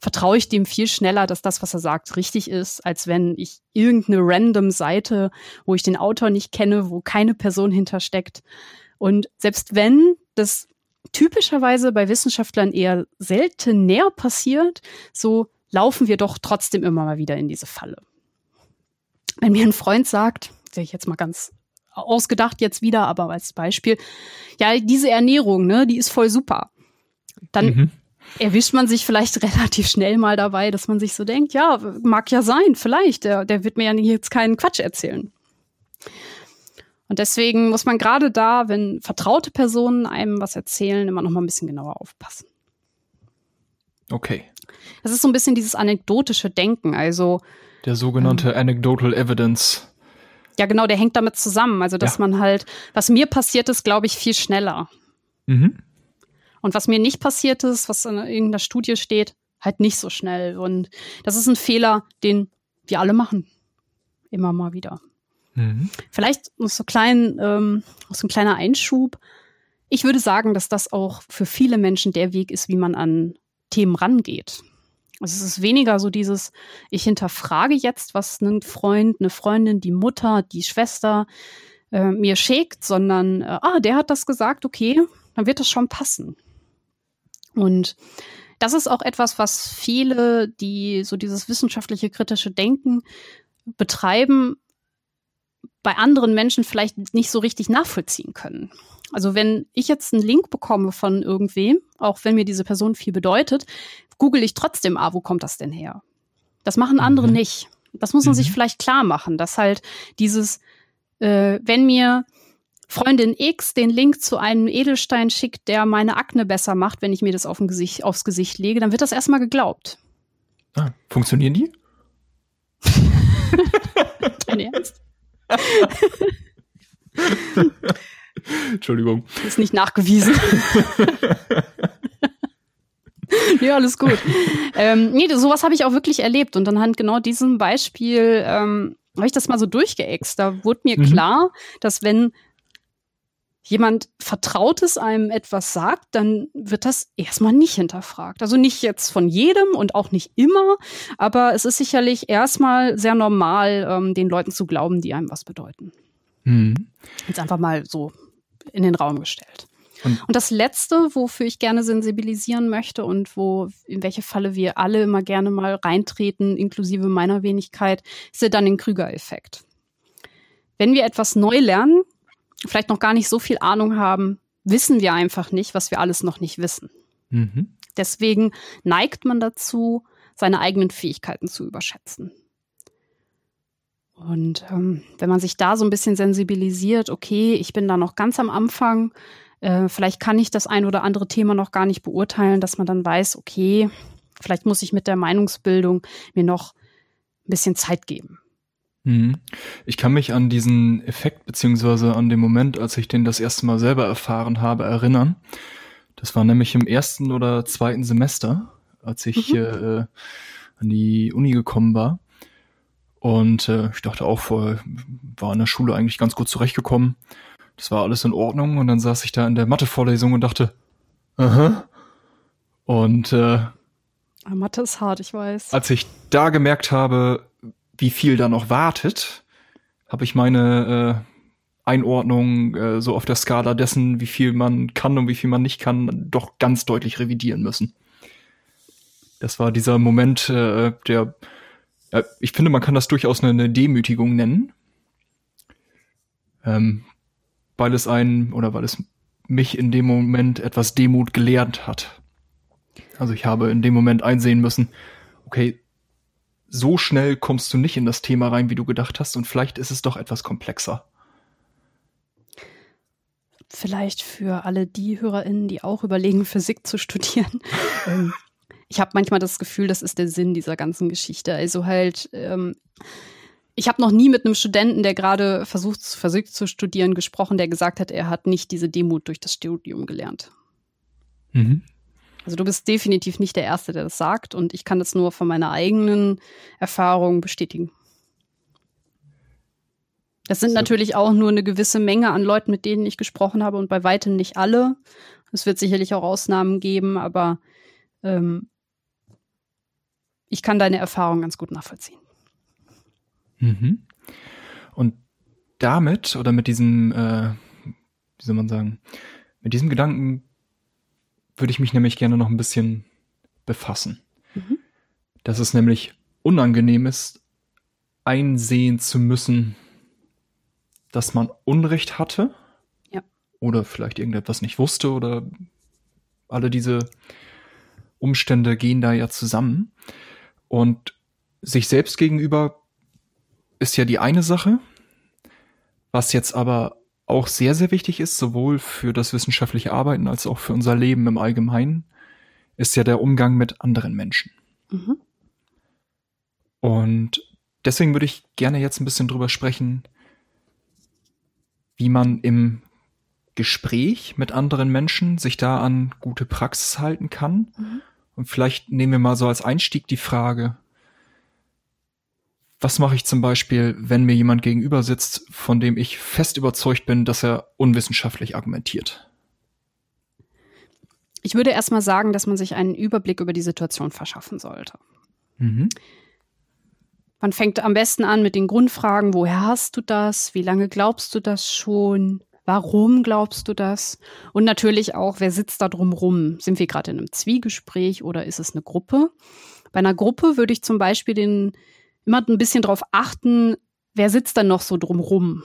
vertraue ich dem viel schneller, dass das, was er sagt, richtig ist, als wenn ich irgendeine random Seite, wo ich den Autor nicht kenne, wo keine Person hintersteckt. Und selbst wenn das typischerweise bei Wissenschaftlern eher selten näher passiert, so laufen wir doch trotzdem immer mal wieder in diese Falle. Wenn mir ein Freund sagt, sehe ich jetzt mal ganz ausgedacht jetzt wieder, aber als Beispiel, ja, diese Ernährung, ne, die ist voll super. Dann mhm erwischt man sich vielleicht relativ schnell mal dabei, dass man sich so denkt, ja, mag ja sein, vielleicht, der, der wird mir ja jetzt keinen Quatsch erzählen. Und deswegen muss man gerade da, wenn vertraute Personen einem was erzählen, immer noch mal ein bisschen genauer aufpassen. Okay. Das ist so ein bisschen dieses anekdotische Denken, also der sogenannte ähm, Anecdotal Evidence. Ja, genau, der hängt damit zusammen. Also, dass ja. man halt, was mir passiert ist, glaube ich, viel schneller. Mhm. Und was mir nicht passiert ist, was in irgendeiner Studie steht, halt nicht so schnell. Und das ist ein Fehler, den wir alle machen. Immer mal wieder. Mhm. Vielleicht so klein, ähm, so ein kleiner Einschub. Ich würde sagen, dass das auch für viele Menschen der Weg ist, wie man an Themen rangeht. Also es ist weniger so dieses, ich hinterfrage jetzt, was ein Freund, eine Freundin, die Mutter, die Schwester äh, mir schickt, sondern, äh, ah, der hat das gesagt, okay, dann wird das schon passen. Und das ist auch etwas, was viele, die so dieses wissenschaftliche kritische Denken betreiben, bei anderen Menschen vielleicht nicht so richtig nachvollziehen können. Also wenn ich jetzt einen Link bekomme von irgendwem, auch wenn mir diese Person viel bedeutet, google ich trotzdem, ah, wo kommt das denn her? Das machen andere mhm. nicht. Das muss man mhm. sich vielleicht klar machen, dass halt dieses, äh, wenn mir Freundin X den Link zu einem Edelstein schickt, der meine Akne besser macht, wenn ich mir das auf Gesicht, aufs Gesicht lege, dann wird das erstmal geglaubt. Ah, funktionieren die? Dein Ernst? Entschuldigung. Ist nicht nachgewiesen. ja, alles gut. ähm, nee, sowas habe ich auch wirklich erlebt. Und anhand genau diesem Beispiel ähm, habe ich das mal so durchgeäxt. Da wurde mir mhm. klar, dass wenn jemand Vertrautes einem etwas sagt, dann wird das erstmal nicht hinterfragt. Also nicht jetzt von jedem und auch nicht immer, aber es ist sicherlich erstmal sehr normal, ähm, den Leuten zu glauben, die einem was bedeuten. Mhm. Jetzt einfach mal so in den Raum gestellt. Und, und, das Letzte, wofür ich gerne sensibilisieren möchte und wo, in welche Falle wir alle immer gerne mal reintreten, inklusive meiner Wenigkeit, ist der Dunning-Krüger-Effekt. Wenn wir etwas neu lernen, vielleicht noch gar nicht so viel Ahnung haben, wissen wir einfach nicht, was wir alles noch nicht wissen. Mhm. Deswegen neigt man dazu, seine eigenen Fähigkeiten zu überschätzen. Und ähm, wenn man sich da so ein bisschen sensibilisiert, okay, ich bin da noch ganz am Anfang, äh, vielleicht kann ich das ein oder andere Thema noch gar nicht beurteilen, dass man dann weiß, okay, vielleicht muss ich mit der Meinungsbildung mir noch ein bisschen Zeit geben. Mhm. Ich kann mich an diesen Effekt beziehungsweise an den Moment, als ich den das erste Mal selber erfahren habe, erinnern. Das war nämlich im ersten oder zweiten Semester, als ich mhm. äh, an die Uni gekommen war. Und äh, ich dachte auch, vor, war in der Schule eigentlich ganz gut zurechtgekommen. Das war alles in Ordnung. Und dann saß ich da in der Mathe-Vorlesung und dachte, aha. Und äh, ah, Mathe ist hart, ich weiß. Als ich da gemerkt habe, wie viel da noch wartet, habe ich meine äh, Einordnung äh, so auf der Skala dessen, wie viel man kann und wie viel man nicht kann, doch ganz deutlich revidieren müssen. Das war dieser Moment, äh, der ja, ich finde, man kann das durchaus eine, eine Demütigung nennen. Ähm, weil es einen oder weil es mich in dem Moment etwas Demut gelehrt hat. Also ich habe in dem Moment einsehen müssen, okay, so schnell kommst du nicht in das Thema rein, wie du gedacht hast, und vielleicht ist es doch etwas komplexer. Vielleicht für alle die HörerInnen, die auch überlegen, Physik zu studieren. Ähm, ich habe manchmal das Gefühl, das ist der Sinn dieser ganzen Geschichte. Also halt, ähm, ich habe noch nie mit einem Studenten, der gerade versucht, Physik zu studieren, gesprochen, der gesagt hat, er hat nicht diese Demut durch das Studium gelernt. Mhm. Also du bist definitiv nicht der Erste, der das sagt und ich kann das nur von meiner eigenen Erfahrung bestätigen. Das sind natürlich auch nur eine gewisse Menge an Leuten, mit denen ich gesprochen habe und bei weitem nicht alle. Es wird sicherlich auch Ausnahmen geben, aber ähm, ich kann deine Erfahrung ganz gut nachvollziehen. Mhm. Und damit oder mit diesem, äh, wie soll man sagen, mit diesem Gedanken würde ich mich nämlich gerne noch ein bisschen befassen. Mhm. Dass es nämlich unangenehm ist, einsehen zu müssen, dass man Unrecht hatte. Ja. Oder vielleicht irgendetwas nicht wusste oder alle diese Umstände gehen da ja zusammen. Und sich selbst gegenüber ist ja die eine Sache, was jetzt aber auch sehr, sehr wichtig ist, sowohl für das wissenschaftliche Arbeiten als auch für unser Leben im Allgemeinen, ist ja der Umgang mit anderen Menschen. Mhm. Und deswegen würde ich gerne jetzt ein bisschen drüber sprechen, wie man im Gespräch mit anderen Menschen sich da an gute Praxis halten kann mhm. Und vielleicht nehmen wir mal so als Einstieg die Frage, was mache ich zum Beispiel, wenn mir jemand gegenüber sitzt, von dem ich fest überzeugt bin, dass er unwissenschaftlich argumentiert? Ich würde erstmal sagen, dass man sich einen Überblick über die Situation verschaffen sollte. Mhm. Man fängt am besten an mit den Grundfragen, woher hast du das? Wie lange glaubst du das schon? Warum glaubst du das? Und natürlich auch, wer sitzt da drum rum? Sind wir gerade in einem Zwiegespräch oder ist es eine Gruppe? Bei einer Gruppe würde ich zum Beispiel den, immer ein bisschen darauf achten, wer sitzt dann noch so drumrum?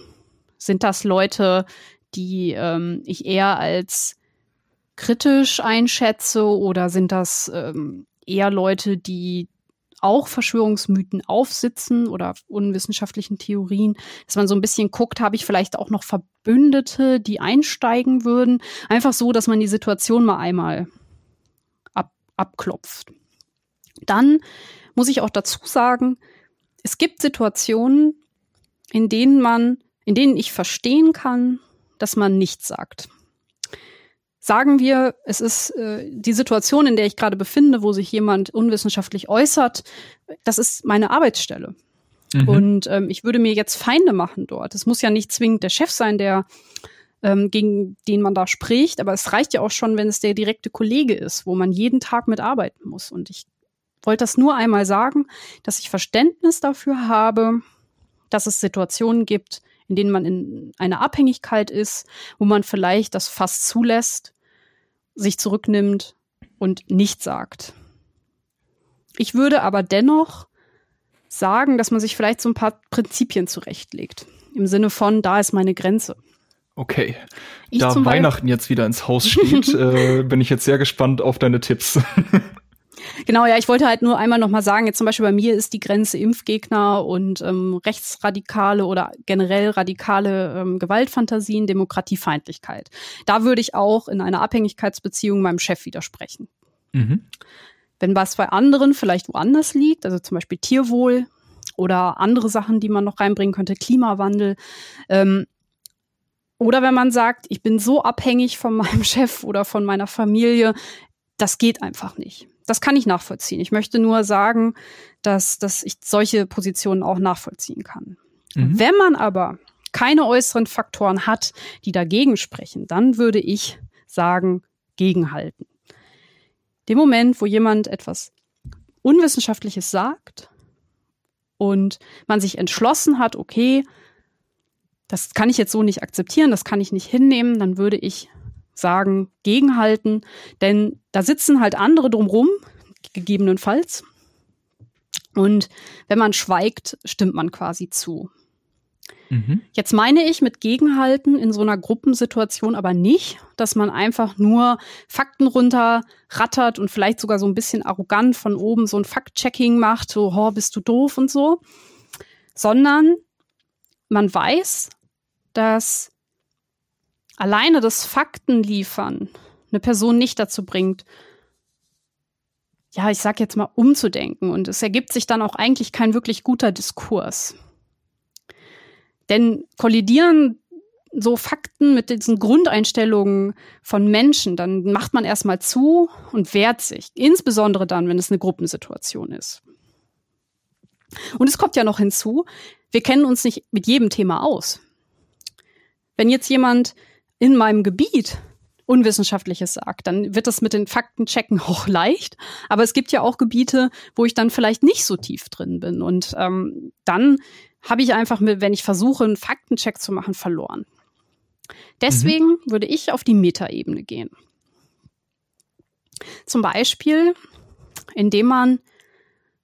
Sind das Leute, die ähm, ich eher als kritisch einschätze oder sind das ähm, eher Leute, die auch Verschwörungsmythen aufsitzen oder unwissenschaftlichen Theorien, dass man so ein bisschen guckt, habe ich vielleicht auch noch Verbündete, die einsteigen würden. Einfach so, dass man die Situation mal einmal ab, abklopft. Dann muss ich auch dazu sagen, es gibt Situationen, in denen man, in denen ich verstehen kann, dass man nichts sagt. Sagen wir, es ist äh, die Situation, in der ich gerade befinde, wo sich jemand unwissenschaftlich äußert, das ist meine Arbeitsstelle. Mhm. Und ähm, ich würde mir jetzt Feinde machen dort. Es muss ja nicht zwingend der Chef sein, der ähm, gegen den man da spricht, aber es reicht ja auch schon, wenn es der direkte Kollege ist, wo man jeden Tag mitarbeiten muss. Und ich wollte das nur einmal sagen, dass ich Verständnis dafür habe, dass es Situationen gibt, in denen man in einer Abhängigkeit ist, wo man vielleicht das fast zulässt, sich zurücknimmt und nichts sagt. Ich würde aber dennoch sagen, dass man sich vielleicht so ein paar Prinzipien zurechtlegt. Im Sinne von, da ist meine Grenze. Okay. Ich da Weihnachten jetzt wieder ins Haus steht, äh, bin ich jetzt sehr gespannt auf deine Tipps. Genau, ja, ich wollte halt nur einmal nochmal sagen, jetzt zum Beispiel bei mir ist die Grenze Impfgegner und ähm, rechtsradikale oder generell radikale ähm, Gewaltfantasien, Demokratiefeindlichkeit. Da würde ich auch in einer Abhängigkeitsbeziehung meinem Chef widersprechen. Mhm. Wenn was bei anderen vielleicht woanders liegt, also zum Beispiel Tierwohl, oder andere Sachen, die man noch reinbringen könnte, Klimawandel. Ähm, oder wenn man sagt, ich bin so abhängig von meinem Chef oder von meiner Familie, das geht einfach nicht. Das kann ich nachvollziehen. Ich möchte nur sagen, dass, dass ich solche Positionen auch nachvollziehen kann. Mhm. Wenn man aber keine äußeren Faktoren hat, die dagegen sprechen, dann würde ich sagen, gegenhalten. Dem Moment, wo jemand etwas Unwissenschaftliches sagt und man sich entschlossen hat, okay, das kann ich jetzt so nicht akzeptieren, das kann ich nicht hinnehmen, dann würde ich sagen, gegenhalten, denn da sitzen halt andere drumrum, gegebenenfalls. Und wenn man schweigt, stimmt man quasi zu. Mhm. Jetzt meine ich mit Gegenhalten in so einer Gruppensituation aber nicht, dass man einfach nur Fakten runterrattert und vielleicht sogar so ein bisschen arrogant von oben so ein Fact-Checking macht, so, oh, bist du doof und so, sondern man weiß, dass alleine das Faktenliefern eine Person nicht dazu bringt, ja, ich sag jetzt mal, umzudenken. Und es ergibt sich dann auch eigentlich kein wirklich guter Diskurs. Denn kollidieren so Fakten mit diesen Grundeinstellungen von Menschen, dann macht man erstmal zu und wehrt sich. Insbesondere dann, wenn es eine Gruppensituation ist. Und es kommt ja noch hinzu, wir kennen uns nicht mit jedem Thema aus. Wenn jetzt jemand in meinem Gebiet Unwissenschaftliches sagt, dann wird das mit den Faktenchecken auch leicht. Aber es gibt ja auch Gebiete, wo ich dann vielleicht nicht so tief drin bin. Und ähm, dann habe ich einfach, mit, wenn ich versuche, einen Faktencheck zu machen, verloren. Deswegen mhm. würde ich auf die Metaebene gehen. Zum Beispiel, indem man,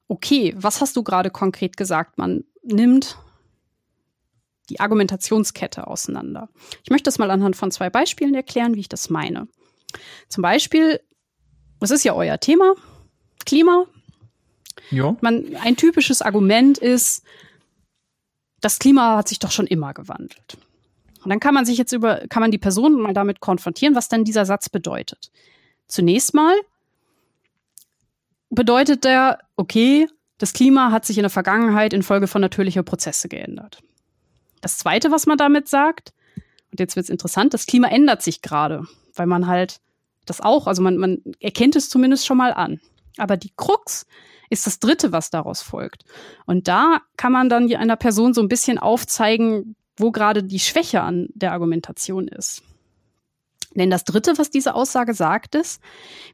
okay, was hast du gerade konkret gesagt? Man nimmt die Argumentationskette auseinander. Ich möchte das mal anhand von zwei Beispielen erklären, wie ich das meine. Zum Beispiel, das ist ja euer Thema, Klima. Ja. Man, ein typisches Argument ist, das Klima hat sich doch schon immer gewandelt. Und dann kann man sich jetzt über, kann man die Person mal damit konfrontieren, was denn dieser Satz bedeutet. Zunächst mal bedeutet der, okay, das Klima hat sich in der Vergangenheit infolge von natürlicher Prozesse geändert. Das zweite, was man damit sagt, und jetzt wird es interessant, das Klima ändert sich gerade, weil man halt das auch, also man, man erkennt es zumindest schon mal an. Aber die Krux ist das dritte, was daraus folgt. Und da kann man dann einer Person so ein bisschen aufzeigen, wo gerade die Schwäche an der Argumentation ist. Denn das dritte, was diese Aussage sagt, ist,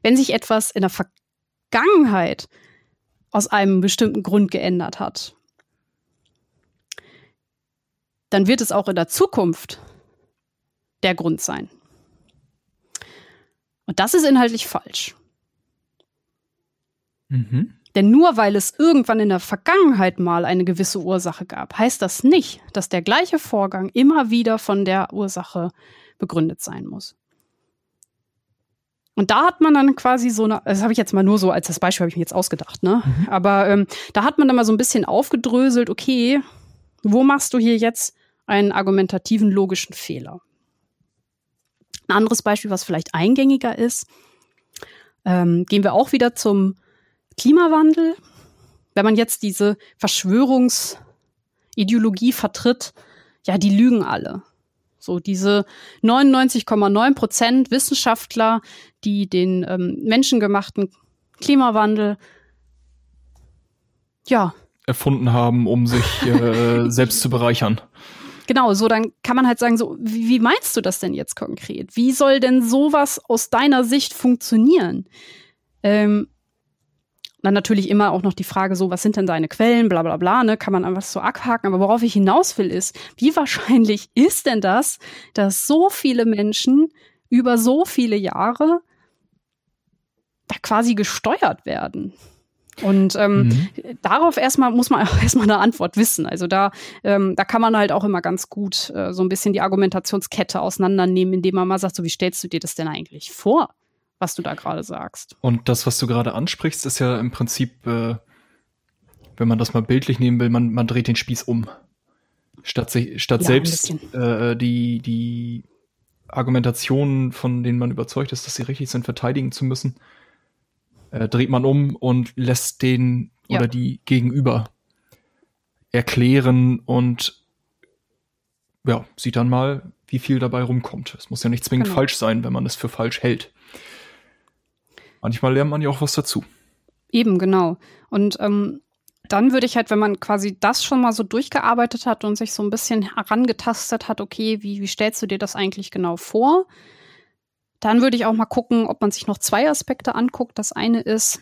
wenn sich etwas in der Vergangenheit aus einem bestimmten Grund geändert hat, dann wird es auch in der Zukunft der Grund sein. Und das ist inhaltlich falsch. Mhm. Denn nur weil es irgendwann in der Vergangenheit mal eine gewisse Ursache gab, heißt das nicht, dass der gleiche Vorgang immer wieder von der Ursache begründet sein muss. Und da hat man dann quasi so eine, das habe ich jetzt mal nur so als das Beispiel habe ich mir jetzt ausgedacht, ne? Mhm. Aber ähm, da hat man dann mal so ein bisschen aufgedröselt, okay, wo machst du hier jetzt einen argumentativen logischen Fehler? Ein anderes Beispiel, was vielleicht eingängiger ist, ähm, gehen wir auch wieder zum Klimawandel, wenn man jetzt diese Verschwörungsideologie vertritt, ja, die lügen alle. So diese 99,9 Prozent Wissenschaftler, die den ähm, menschengemachten Klimawandel ja erfunden haben, um sich äh, selbst zu bereichern. Genau, so dann kann man halt sagen, so, wie, wie meinst du das denn jetzt konkret? Wie soll denn sowas aus deiner Sicht funktionieren? Ähm, dann natürlich immer auch noch die Frage so, was sind denn deine Quellen, bla bla bla, ne, kann man einfach so abhaken. Aber worauf ich hinaus will, ist, wie wahrscheinlich ist denn das, dass so viele Menschen über so viele Jahre da quasi gesteuert werden? Und ähm, mhm. darauf erstmal muss man erstmal eine Antwort wissen. Also da, ähm, da kann man halt auch immer ganz gut äh, so ein bisschen die Argumentationskette auseinandernehmen, indem man mal sagt, so wie stellst du dir das denn eigentlich vor? was du da gerade sagst. Und das, was du gerade ansprichst, ist ja im Prinzip, äh, wenn man das mal bildlich nehmen will, man, man dreht den Spieß um. Statt, sich, statt ja, selbst äh, die, die Argumentationen, von denen man überzeugt ist, dass sie richtig sind, verteidigen zu müssen, äh, dreht man um und lässt den ja. oder die Gegenüber erklären und ja, sieht dann mal, wie viel dabei rumkommt. Es muss ja nicht zwingend genau. falsch sein, wenn man es für falsch hält. Manchmal lernt man ja auch was dazu. Eben, genau. Und ähm, dann würde ich halt, wenn man quasi das schon mal so durchgearbeitet hat und sich so ein bisschen herangetastet hat, okay, wie, wie stellst du dir das eigentlich genau vor? Dann würde ich auch mal gucken, ob man sich noch zwei Aspekte anguckt. Das eine ist,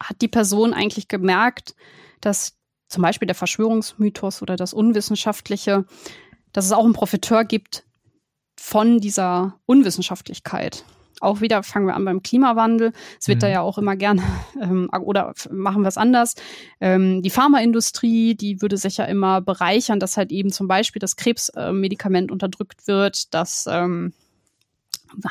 hat die Person eigentlich gemerkt, dass zum Beispiel der Verschwörungsmythos oder das Unwissenschaftliche, dass es auch einen Profiteur gibt von dieser Unwissenschaftlichkeit. Auch wieder fangen wir an beim Klimawandel. Es wird mhm. da ja auch immer gerne, ähm, oder machen wir es anders. Ähm, die Pharmaindustrie, die würde sich ja immer bereichern, dass halt eben zum Beispiel das Krebsmedikament äh, unterdrückt wird, dass ähm,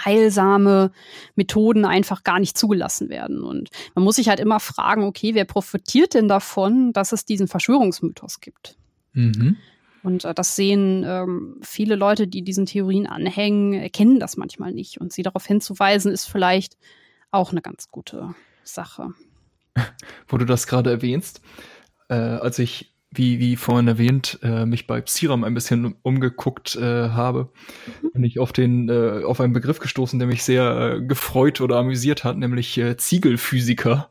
heilsame Methoden einfach gar nicht zugelassen werden. Und man muss sich halt immer fragen, okay, wer profitiert denn davon, dass es diesen Verschwörungsmythos gibt? Mhm. Und äh, das sehen ähm, viele Leute, die diesen Theorien anhängen, erkennen das manchmal nicht. Und sie darauf hinzuweisen, ist vielleicht auch eine ganz gute Sache. Wo du das gerade erwähnst, äh, als ich, wie, wie vorhin erwähnt, äh, mich bei Psiram ein bisschen umgeguckt äh, habe, mhm. bin ich auf, den, äh, auf einen Begriff gestoßen, der mich sehr äh, gefreut oder amüsiert hat, nämlich Ziegelphysiker.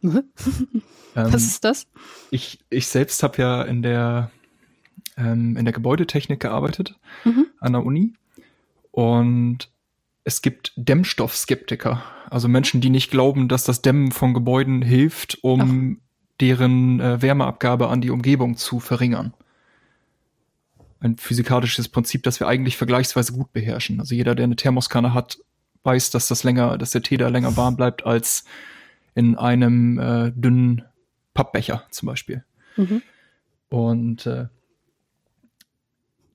Mhm. Was ist das? Ich, ich selbst habe ja in der ähm, in der Gebäudetechnik gearbeitet mhm. an der Uni. Und es gibt Dämmstoffskeptiker, also Menschen, die nicht glauben, dass das Dämmen von Gebäuden hilft, um. Deren äh, Wärmeabgabe an die Umgebung zu verringern. Ein physikalisches Prinzip, das wir eigentlich vergleichsweise gut beherrschen. Also jeder, der eine Thermoskanne hat, weiß, dass das länger, dass der Tee da länger warm bleibt als in einem äh, dünnen Pappbecher zum Beispiel. Mhm. Und äh,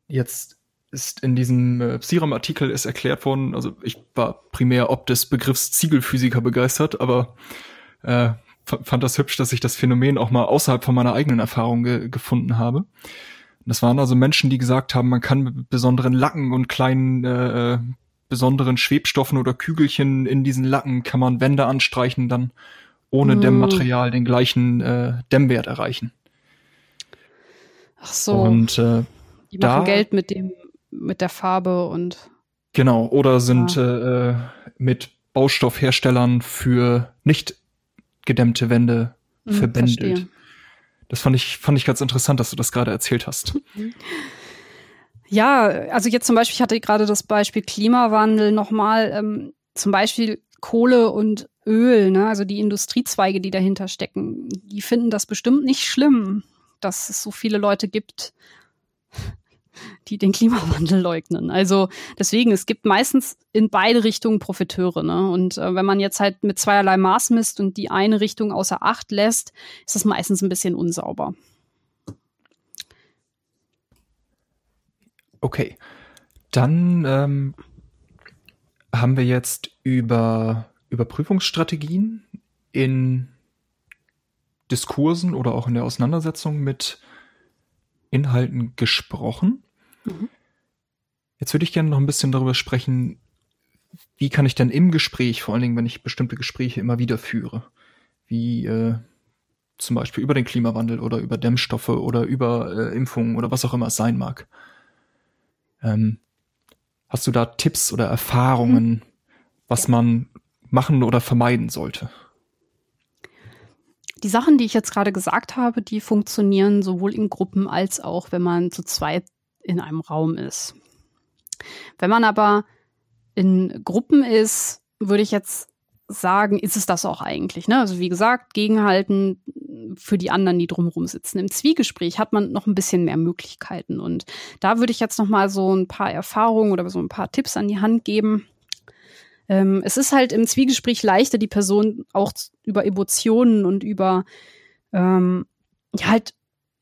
Jetzt ist in diesem äh, Psiram-Artikel ist erklärt worden, also ich war primär ob des Begriffs Ziegelphysiker begeistert, aber äh, fand das hübsch, dass ich das Phänomen auch mal außerhalb von meiner eigenen Erfahrung ge gefunden habe. Das waren also Menschen, die gesagt haben, man kann mit besonderen Lacken und kleinen äh, äh, besonderen Schwebstoffen oder Kügelchen in diesen Lacken kann man Wände anstreichen, dann ohne mm. Dämmmaterial den gleichen äh, Dämmwert erreichen. Ach so. Und äh, die machen da, Geld mit dem, mit der Farbe und. Genau, oder sind ja. äh, mit Baustoffherstellern für nicht gedämmte Wände hm, verbändelt. Verstehe. Das fand ich, fand ich ganz interessant, dass du das gerade erzählt hast. Ja, also jetzt zum Beispiel, ich hatte gerade das Beispiel Klimawandel nochmal, ähm, zum Beispiel Kohle und Öl, ne, also die Industriezweige, die dahinter stecken, die finden das bestimmt nicht schlimm, dass es so viele Leute gibt, die den Klimawandel leugnen. Also deswegen, es gibt meistens in beide Richtungen Profiteure. Ne? Und äh, wenn man jetzt halt mit zweierlei Maß misst und die eine Richtung außer Acht lässt, ist das meistens ein bisschen unsauber. Okay, dann ähm, haben wir jetzt über Überprüfungsstrategien in Diskursen oder auch in der Auseinandersetzung mit Inhalten gesprochen. Mhm. Jetzt würde ich gerne noch ein bisschen darüber sprechen, wie kann ich denn im Gespräch, vor allen Dingen, wenn ich bestimmte Gespräche immer wieder führe, wie äh, zum Beispiel über den Klimawandel oder über Dämmstoffe oder über äh, Impfungen oder was auch immer es sein mag. Ähm, hast du da Tipps oder Erfahrungen, mhm. was man machen oder vermeiden sollte? Die Sachen, die ich jetzt gerade gesagt habe, die funktionieren sowohl in Gruppen als auch, wenn man zu zweit in einem Raum ist. Wenn man aber in Gruppen ist, würde ich jetzt sagen, ist es das auch eigentlich. Ne? Also wie gesagt, gegenhalten für die anderen, die drumherum sitzen. Im Zwiegespräch hat man noch ein bisschen mehr Möglichkeiten. Und da würde ich jetzt noch mal so ein paar Erfahrungen oder so ein paar Tipps an die Hand geben. Ähm, es ist halt im Zwiegespräch leichter, die Person auch über Emotionen und über ähm, ja, halt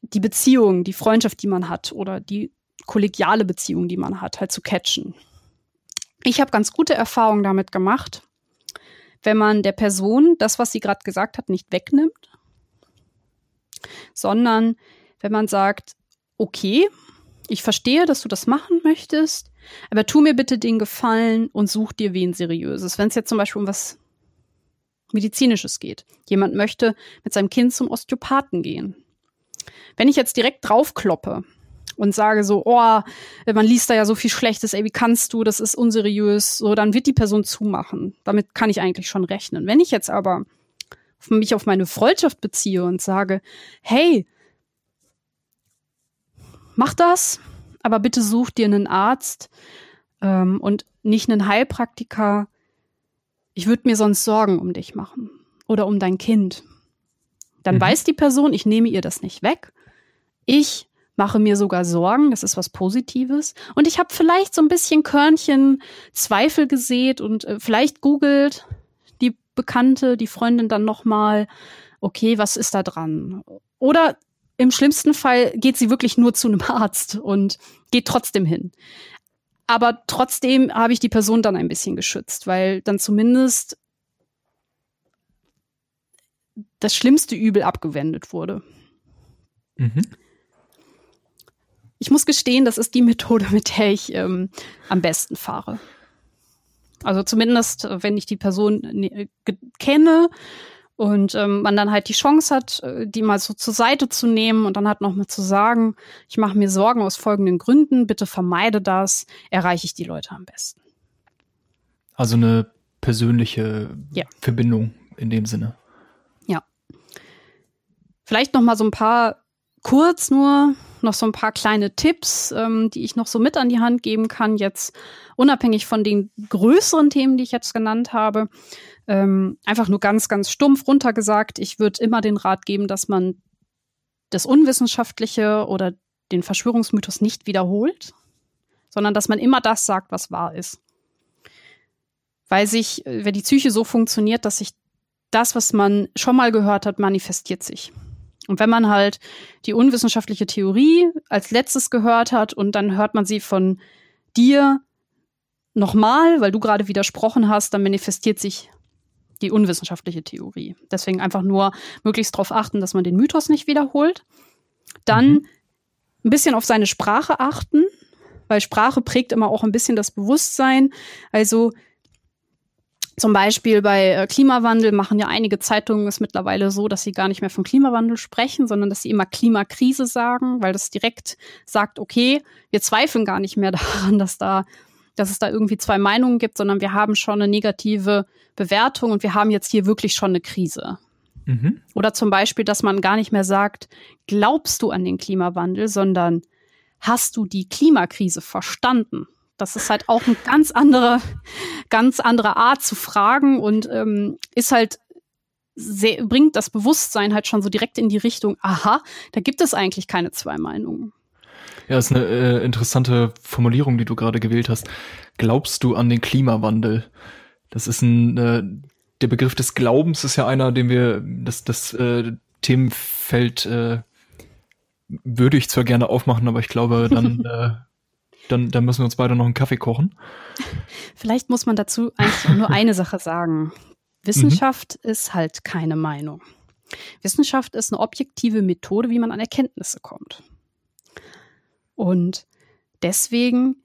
die Beziehung, die Freundschaft, die man hat oder die kollegiale Beziehung, die man hat, halt zu catchen. Ich habe ganz gute Erfahrungen damit gemacht, wenn man der Person das, was sie gerade gesagt hat, nicht wegnimmt, sondern wenn man sagt, okay, ich verstehe, dass du das machen möchtest, aber tu mir bitte den Gefallen und such dir wen Seriöses. Wenn es jetzt zum Beispiel um was Medizinisches geht. Jemand möchte mit seinem Kind zum Osteopathen gehen Wenn ich jetzt direkt draufkloppe und sage so, oh, man liest da ja so viel Schlechtes, ey, wie kannst du, das ist unseriös, so, dann wird die Person zumachen. Damit kann ich eigentlich schon rechnen. Wenn ich jetzt aber mich auf meine Freundschaft beziehe und sage, hey, mach das, aber bitte such dir einen Arzt ähm, und nicht einen Heilpraktiker. Ich würde mir sonst Sorgen um dich machen oder um dein Kind. Dann mhm. weiß die Person, ich nehme ihr das nicht weg. Ich mache mir sogar Sorgen, das ist was Positives. Und ich habe vielleicht so ein bisschen Körnchen Zweifel gesät und äh, vielleicht googelt die Bekannte, die Freundin dann nochmal, okay, was ist da dran? Oder im schlimmsten Fall geht sie wirklich nur zu einem Arzt und geht trotzdem hin. Aber trotzdem habe ich die Person dann ein bisschen geschützt, weil dann zumindest das schlimmste Übel abgewendet wurde. Mhm. Ich muss gestehen, das ist die Methode, mit der ich ähm, am besten fahre. Also zumindest, wenn ich die Person ne, kenne und ähm, man dann halt die Chance hat, äh, die mal so zur Seite zu nehmen und dann halt nochmal zu sagen, ich mache mir Sorgen aus folgenden Gründen, bitte vermeide das, erreiche ich die Leute am besten. Also eine persönliche ja. Verbindung in dem Sinne. Ja. Vielleicht nochmal so ein paar kurz nur noch so ein paar kleine Tipps, ähm, die ich noch so mit an die Hand geben kann, jetzt unabhängig von den größeren Themen, die ich jetzt genannt habe. Ähm, einfach nur ganz, ganz stumpf runtergesagt. Ich würde immer den Rat geben, dass man das Unwissenschaftliche oder den Verschwörungsmythos nicht wiederholt, sondern dass man immer das sagt, was wahr ist. Weil sich, äh, wenn die Psyche so funktioniert, dass sich das, was man schon mal gehört hat, manifestiert sich. Und wenn man halt die unwissenschaftliche Theorie als letztes gehört hat und dann hört man sie von dir nochmal, weil du gerade widersprochen hast, dann manifestiert sich die unwissenschaftliche Theorie. Deswegen einfach nur möglichst darauf achten, dass man den Mythos nicht wiederholt. Dann mhm. ein bisschen auf seine Sprache achten, weil Sprache prägt immer auch ein bisschen das Bewusstsein. Also zum Beispiel bei äh, Klimawandel machen ja einige Zeitungen es mittlerweile so, dass sie gar nicht mehr von Klimawandel sprechen, sondern dass sie immer Klimakrise sagen, weil das direkt sagt, okay, wir zweifeln gar nicht mehr daran, dass da, dass es da irgendwie zwei Meinungen gibt, sondern wir haben schon eine negative Bewertung und wir haben jetzt hier wirklich schon eine Krise. Mhm. Oder zum Beispiel, dass man gar nicht mehr sagt, glaubst du an den Klimawandel, sondern hast du die Klimakrise verstanden? Das ist halt auch eine ganz andere, ganz andere Art zu fragen und ähm, ist halt sehr, bringt das Bewusstsein halt schon so direkt in die Richtung, aha, da gibt es eigentlich keine zwei Meinungen. Ja, ist eine äh, interessante Formulierung, die du gerade gewählt hast. Glaubst du an den Klimawandel? Das ist ein, äh, der Begriff des Glaubens ist ja einer, den wir, das, das äh, Themenfeld äh, würde ich zwar gerne aufmachen, aber ich glaube, dann äh, dann, dann müssen wir uns beide noch einen Kaffee kochen. Vielleicht muss man dazu eigentlich nur eine Sache sagen. Wissenschaft mhm. ist halt keine Meinung. Wissenschaft ist eine objektive Methode, wie man an Erkenntnisse kommt. Und deswegen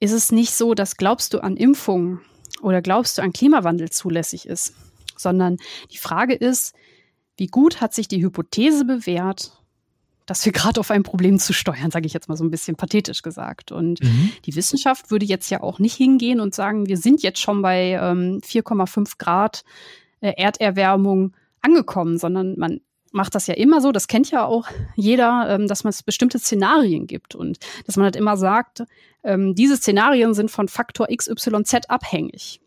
ist es nicht so, dass glaubst du an Impfungen oder glaubst du an Klimawandel zulässig ist, sondern die Frage ist, wie gut hat sich die Hypothese bewährt dass wir gerade auf ein Problem zu steuern, sage ich jetzt mal so ein bisschen pathetisch gesagt. Und mhm. die Wissenschaft würde jetzt ja auch nicht hingehen und sagen, wir sind jetzt schon bei ähm, 4,5 Grad äh, Erderwärmung angekommen, sondern man macht das ja immer so, das kennt ja auch jeder, ähm, dass man es bestimmte Szenarien gibt und dass man halt immer sagt, ähm, diese Szenarien sind von Faktor XYZ abhängig.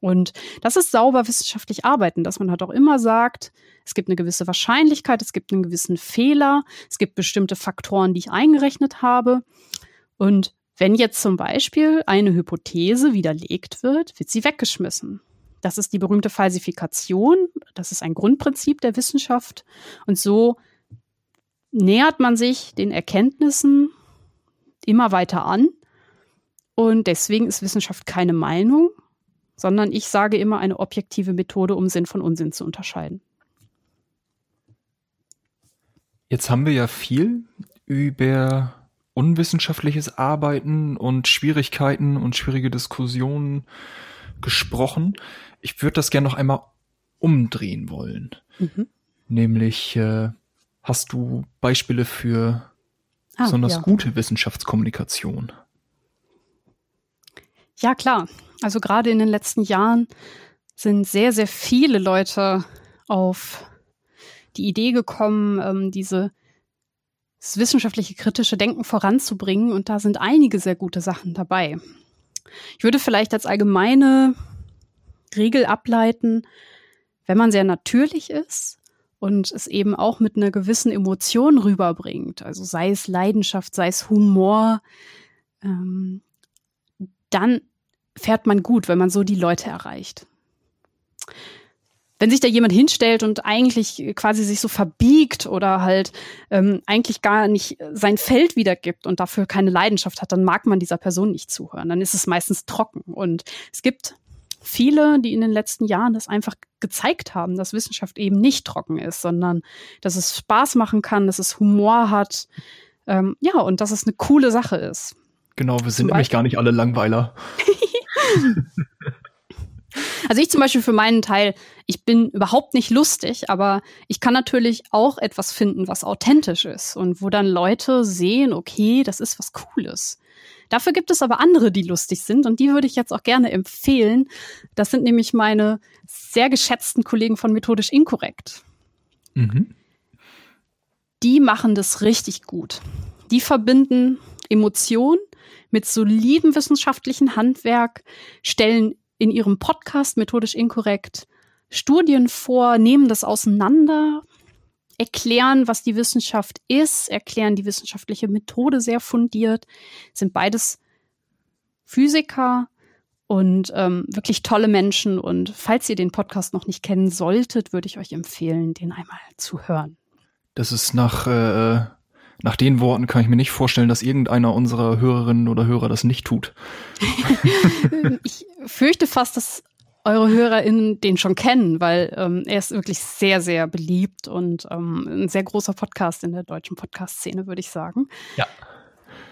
Und das ist sauber wissenschaftlich arbeiten, dass man halt auch immer sagt, es gibt eine gewisse Wahrscheinlichkeit, es gibt einen gewissen Fehler, es gibt bestimmte Faktoren, die ich eingerechnet habe. Und wenn jetzt zum Beispiel eine Hypothese widerlegt wird, wird sie weggeschmissen. Das ist die berühmte Falsifikation. Das ist ein Grundprinzip der Wissenschaft. Und so nähert man sich den Erkenntnissen immer weiter an. Und deswegen ist Wissenschaft keine Meinung, sondern ich sage immer eine objektive Methode, um Sinn von Unsinn zu unterscheiden. Jetzt haben wir ja viel über unwissenschaftliches Arbeiten und Schwierigkeiten und schwierige Diskussionen gesprochen. Ich würde das gerne noch einmal umdrehen wollen. Mhm. Nämlich, äh, Hast du Beispiele für ah, besonders ja. gute Wissenschaftskommunikation? Ja, klar. Also gerade in den letzten Jahren sind sehr, sehr viele Leute auf die Idee gekommen, ähm, diese das wissenschaftliche kritische Denken voranzubringen. Und da sind einige sehr gute Sachen dabei. Ich würde vielleicht als allgemeine Regel ableiten, wenn man sehr natürlich ist und es eben auch mit einer gewissen Emotion rüberbringt, also sei es Leidenschaft, sei es Humor, ähm, dann fährt man gut, wenn man so die Leute erreicht. Wenn sich da jemand hinstellt und eigentlich quasi sich so verbiegt oder halt ähm, eigentlich gar nicht sein Feld wiedergibt und dafür keine Leidenschaft hat, dann mag man dieser Person nicht zuhören. Dann ist es meistens trocken. Und es gibt viele, die in den letzten Jahren das einfach gezeigt haben, dass Wissenschaft eben nicht trocken ist, sondern dass es Spaß machen kann, dass es Humor hat. Ähm, ja, und dass es eine coole Sache ist. Genau, wir sind nämlich gar nicht alle Langweiler. also ich zum Beispiel für meinen Teil, ich bin überhaupt nicht lustig, aber ich kann natürlich auch etwas finden, was authentisch ist und wo dann Leute sehen, okay, das ist was Cooles. Dafür gibt es aber andere, die lustig sind und die würde ich jetzt auch gerne empfehlen. Das sind nämlich meine sehr geschätzten Kollegen von Methodisch Inkorrekt. Mhm. Die machen das richtig gut. Die verbinden Emotion mit solidem wissenschaftlichen Handwerk, stellen in ihrem Podcast Methodisch Inkorrekt Studien vor, nehmen das auseinander, erklären, was die Wissenschaft ist, erklären die wissenschaftliche Methode sehr fundiert, sind beides Physiker und ähm, wirklich tolle Menschen. Und falls ihr den Podcast noch nicht kennen solltet, würde ich euch empfehlen, den einmal zu hören. Das ist nach, äh, nach den Worten kann ich mir nicht vorstellen, dass irgendeiner unserer Hörerinnen oder Hörer das nicht tut. ich fürchte fast, dass eure HörerInnen den schon kennen, weil ähm, er ist wirklich sehr, sehr beliebt und ähm, ein sehr großer Podcast in der deutschen Podcast-Szene, würde ich sagen. Ja.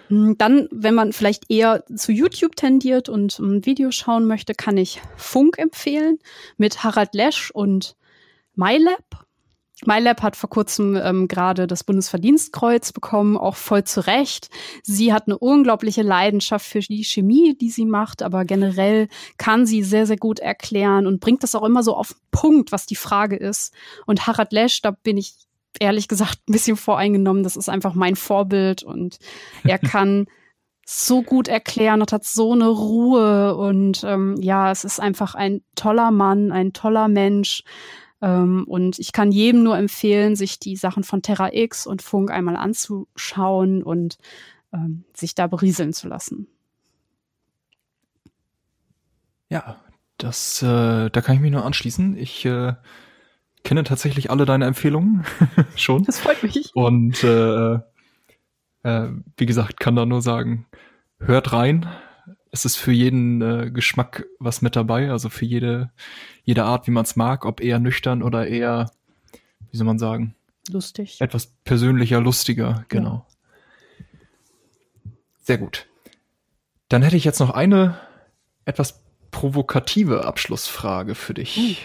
Hm, dann, wenn man vielleicht eher zu YouTube tendiert und ein Video schauen möchte, kann ich Funk empfehlen mit Harald Lesch und MyLab. MyLab hat vor kurzem ähm, gerade das Bundesverdienstkreuz bekommen, auch voll zu Recht. Sie hat eine unglaubliche Leidenschaft für die Chemie, die sie macht, aber generell kann sie sehr, sehr gut erklären und bringt das auch immer so auf den Punkt, was die Frage ist. Und Harald Lesch, da bin ich ehrlich gesagt ein bisschen voreingenommen. Das ist einfach mein Vorbild und er kann so gut erklären und hat so eine Ruhe und ähm, ja, es ist einfach ein toller Mann, ein toller Mensch und ich kann jedem nur empfehlen, sich die Sachen von Terra X und Funk einmal anzuschauen und ähm, sich da berieseln zu lassen. Ja, das, äh, da kann ich mich nur anschließen. Ich äh, kenne tatsächlich alle deine Empfehlungen schon. Das freut mich. Und äh, äh, wie gesagt, kann da nur sagen, hört rein, es ist für jeden äh, Geschmack was mit dabei, also für jede, jede Art, wie man es mag, ob eher nüchtern oder eher, wie soll man sagen? Lustig. Etwas persönlicher, lustiger, genau. Ja. Sehr gut. Dann hätte ich jetzt noch eine etwas provokative Abschlussfrage für dich. Hm.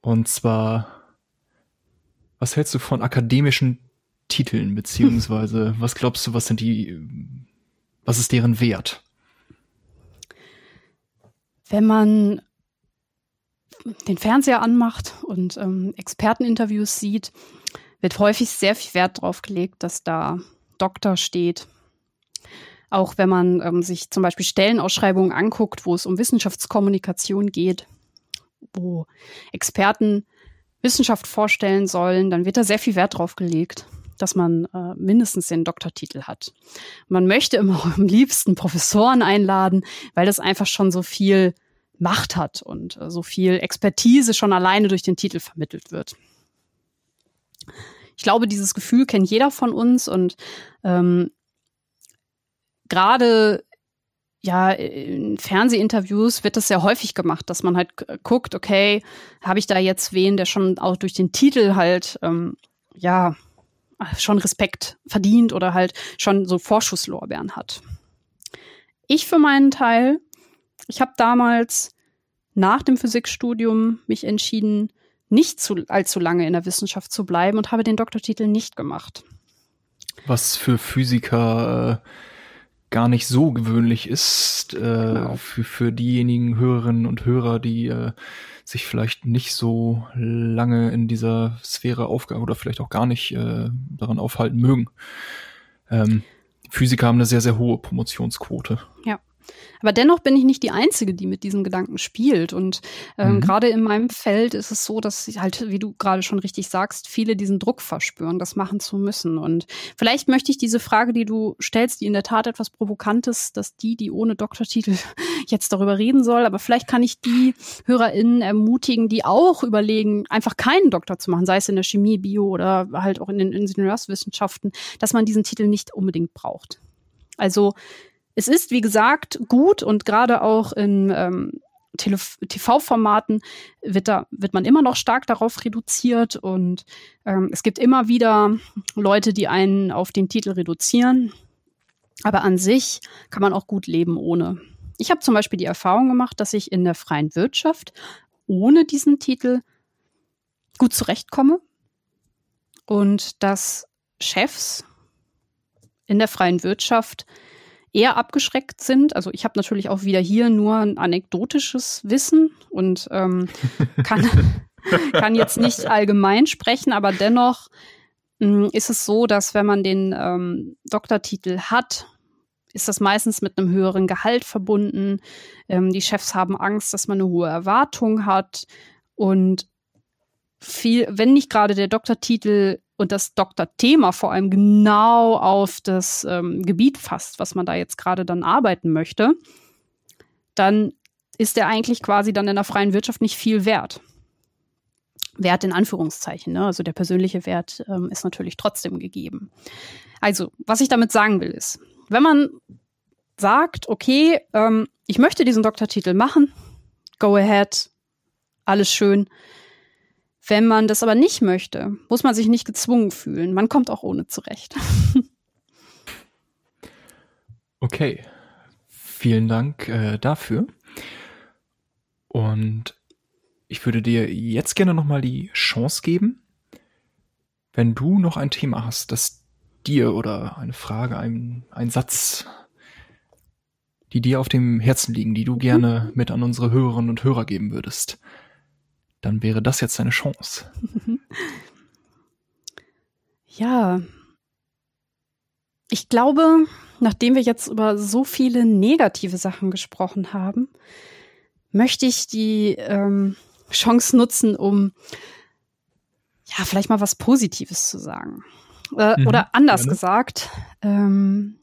Und zwar, was hältst du von akademischen Titeln, beziehungsweise was glaubst du, was sind die was ist deren Wert? Wenn man den Fernseher anmacht und ähm, Experteninterviews sieht, wird häufig sehr viel Wert darauf gelegt, dass da Doktor steht. Auch wenn man ähm, sich zum Beispiel Stellenausschreibungen anguckt, wo es um Wissenschaftskommunikation geht, wo Experten Wissenschaft vorstellen sollen, dann wird da sehr viel Wert drauf gelegt dass man äh, mindestens den Doktortitel hat. Man möchte immer am liebsten Professoren einladen, weil das einfach schon so viel Macht hat und äh, so viel Expertise schon alleine durch den Titel vermittelt wird. Ich glaube, dieses Gefühl kennt jeder von uns und ähm, gerade ja, in Fernsehinterviews wird das sehr häufig gemacht, dass man halt guckt, okay, habe ich da jetzt wen, der schon auch durch den Titel halt ähm, ja schon Respekt verdient oder halt schon so Vorschusslorbeeren hat. Ich für meinen Teil, ich habe damals nach dem Physikstudium mich entschieden, nicht zu, allzu lange in der Wissenschaft zu bleiben und habe den Doktortitel nicht gemacht. Was für Physiker äh, gar nicht so gewöhnlich ist, äh, genau. für, für diejenigen Hörerinnen und Hörer, die äh, sich vielleicht nicht so lange in dieser Sphäre aufgaben oder vielleicht auch gar nicht äh, daran aufhalten mögen. Ähm, Physiker haben eine sehr, sehr hohe Promotionsquote. Ja. Aber dennoch bin ich nicht die Einzige, die mit diesem Gedanken spielt. Und ähm, mhm. gerade in meinem Feld ist es so, dass halt, wie du gerade schon richtig sagst, viele diesen Druck verspüren, das machen zu müssen. Und vielleicht möchte ich diese Frage, die du stellst, die in der Tat etwas provokant ist, dass die, die ohne Doktortitel jetzt darüber reden soll, aber vielleicht kann ich die HörerInnen ermutigen, die auch überlegen, einfach keinen Doktor zu machen, sei es in der Chemie, Bio oder halt auch in den Ingenieurswissenschaften, dass man diesen Titel nicht unbedingt braucht. Also es ist, wie gesagt, gut und gerade auch in ähm, TV-Formaten wird, wird man immer noch stark darauf reduziert und ähm, es gibt immer wieder Leute, die einen auf den Titel reduzieren. Aber an sich kann man auch gut leben ohne. Ich habe zum Beispiel die Erfahrung gemacht, dass ich in der freien Wirtschaft ohne diesen Titel gut zurechtkomme und dass Chefs in der freien Wirtschaft eher abgeschreckt sind. Also ich habe natürlich auch wieder hier nur ein anekdotisches Wissen und ähm, kann, kann jetzt nicht allgemein sprechen, aber dennoch mh, hm, ist es so, dass wenn man den ähm, Doktortitel hat, ist das meistens mit einem höheren Gehalt verbunden. Ähm, die Chefs haben Angst, dass man eine hohe Erwartung hat und viel, wenn nicht gerade der Doktortitel und das Doktorthema vor allem genau auf das ähm, Gebiet fasst, was man da jetzt gerade dann arbeiten möchte, dann ist der eigentlich quasi dann in der freien Wirtschaft nicht viel wert. Wert in Anführungszeichen, ne? also der persönliche Wert ähm, ist natürlich trotzdem gegeben. Also, was ich damit sagen will, ist, wenn man sagt, okay, ähm, ich möchte diesen Doktortitel machen, go ahead, alles schön, wenn man das aber nicht möchte, muss man sich nicht gezwungen fühlen. Man kommt auch ohne zurecht. okay, vielen Dank äh, dafür. Und ich würde dir jetzt gerne nochmal die Chance geben, wenn du noch ein Thema hast, das dir oder eine Frage, ein, ein Satz, die dir auf dem Herzen liegen, die du gerne mit an unsere Hörerinnen und Hörer geben würdest, dann wäre das jetzt deine Chance. Ja. Ich glaube, nachdem wir jetzt über so viele negative Sachen gesprochen haben, möchte ich die ähm, Chance nutzen, um ja vielleicht mal was Positives zu sagen. Äh, mhm, oder anders gerne. gesagt, ähm,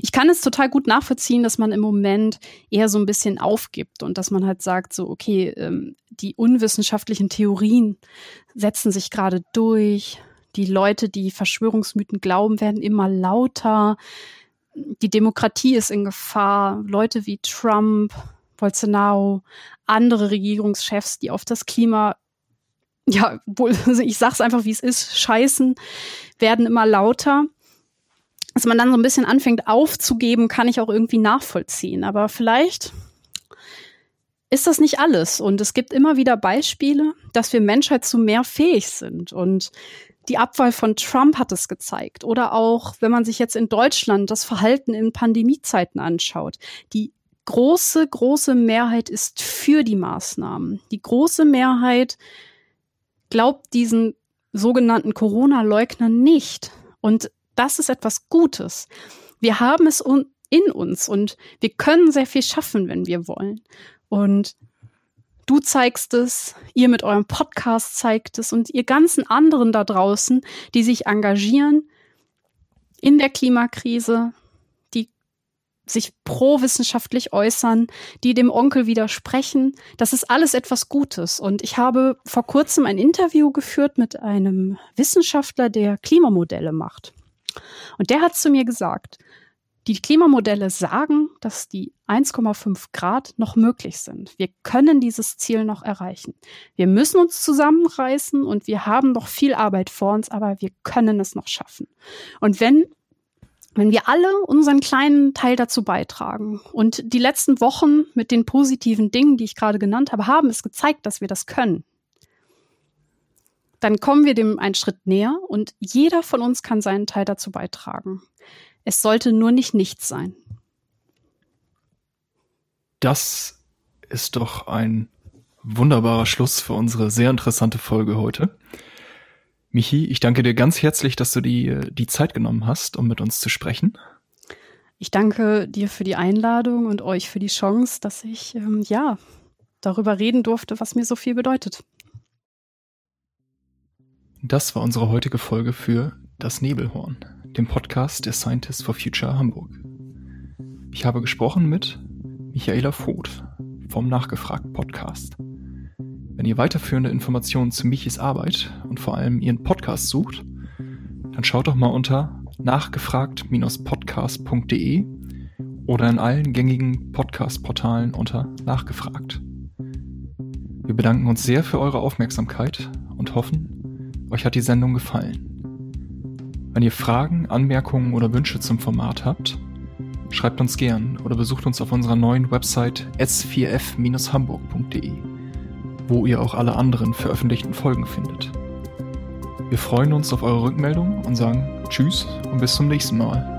ich kann es total gut nachvollziehen, dass man im Moment eher so ein bisschen aufgibt und dass man halt sagt, so, okay, ähm, die unwissenschaftlichen Theorien setzen sich gerade durch. Die Leute, die Verschwörungsmythen glauben, werden immer lauter. Die Demokratie ist in Gefahr. Leute wie Trump, Bolsonaro, andere Regierungschefs, die auf das Klima ja, wohl, ich sag's einfach, wie es ist, scheißen, werden immer lauter dass man dann so ein bisschen anfängt aufzugeben, kann ich auch irgendwie nachvollziehen. Aber vielleicht ist das nicht alles. Und es gibt immer wieder Beispiele, dass wir Menschheit zu mehr fähig sind. Und die Abwahl von Trump hat es gezeigt. Oder auch, wenn man sich jetzt in Deutschland das Verhalten in Pandemiezeiten anschaut. Die große, große Mehrheit ist für die Maßnahmen. Die große Mehrheit glaubt diesen sogenannten Corona-Leugnern nicht. Und das ist etwas Gutes. Wir haben es in uns und wir können sehr viel schaffen, wenn wir wollen. Und du zeigst es, ihr mit eurem Podcast zeigt es und ihr ganzen anderen da draußen, die sich engagieren in der Klimakrise, die sich pro-wissenschaftlich äußern, die dem Onkel widersprechen. Das ist alles etwas Gutes. Und ich habe vor kurzem ein Interview geführt mit einem Wissenschaftler, der Klimamodelle macht. Und der hat zu mir gesagt, die Klimamodelle sagen, dass die 1,5 Grad noch möglich sind. Wir können dieses Ziel noch erreichen. Wir müssen uns zusammenreißen und wir haben noch viel Arbeit vor uns, aber wir können es noch schaffen. Und wenn wenn wir alle unseren kleinen Teil dazu beitragen und die letzten Wochen mit den positiven Dingen, die ich gerade genannt habe, haben es gezeigt, dass wir das können, dann kommen wir dem einen Schritt näher und jeder von uns kann seinen Teil dazu beitragen. Es sollte nur nicht nichts sein. Das ist doch ein wunderbarer Schluss für unsere sehr interessante Folge heute. Michi, ich danke dir ganz herzlich, dass du die, die Zeit genommen hast, um mit uns zu sprechen. Ich danke dir für die Einladung und euch für die Chance, dass ich ähm, ja darüber reden durfte, was mir so viel bedeutet. Das war unsere heutige Folge für Das Nebelhorn, dem Podcast der Scientists for Future Hamburg. Ich habe gesprochen mit Michaela Voth vom Nachgefragt Podcast. Wenn ihr weiterführende Informationen zu Michis Arbeit und vor allem ihren Podcast sucht, dann schaut doch mal unter nachgefragt-podcast.de oder in allen gängigen Podcast-Portalen unter Nachgefragt. Wir bedanken uns sehr für eure Aufmerksamkeit und hoffen, euch hat die Sendung gefallen. Wenn ihr Fragen, Anmerkungen oder Wünsche zum Format habt, schreibt uns gern oder besucht uns auf unserer neuen Website s4f-hamburg.de, wo ihr auch alle anderen veröffentlichten Folgen findet. Wir freuen uns auf eure Rückmeldung und sagen Tschüss und bis zum nächsten Mal.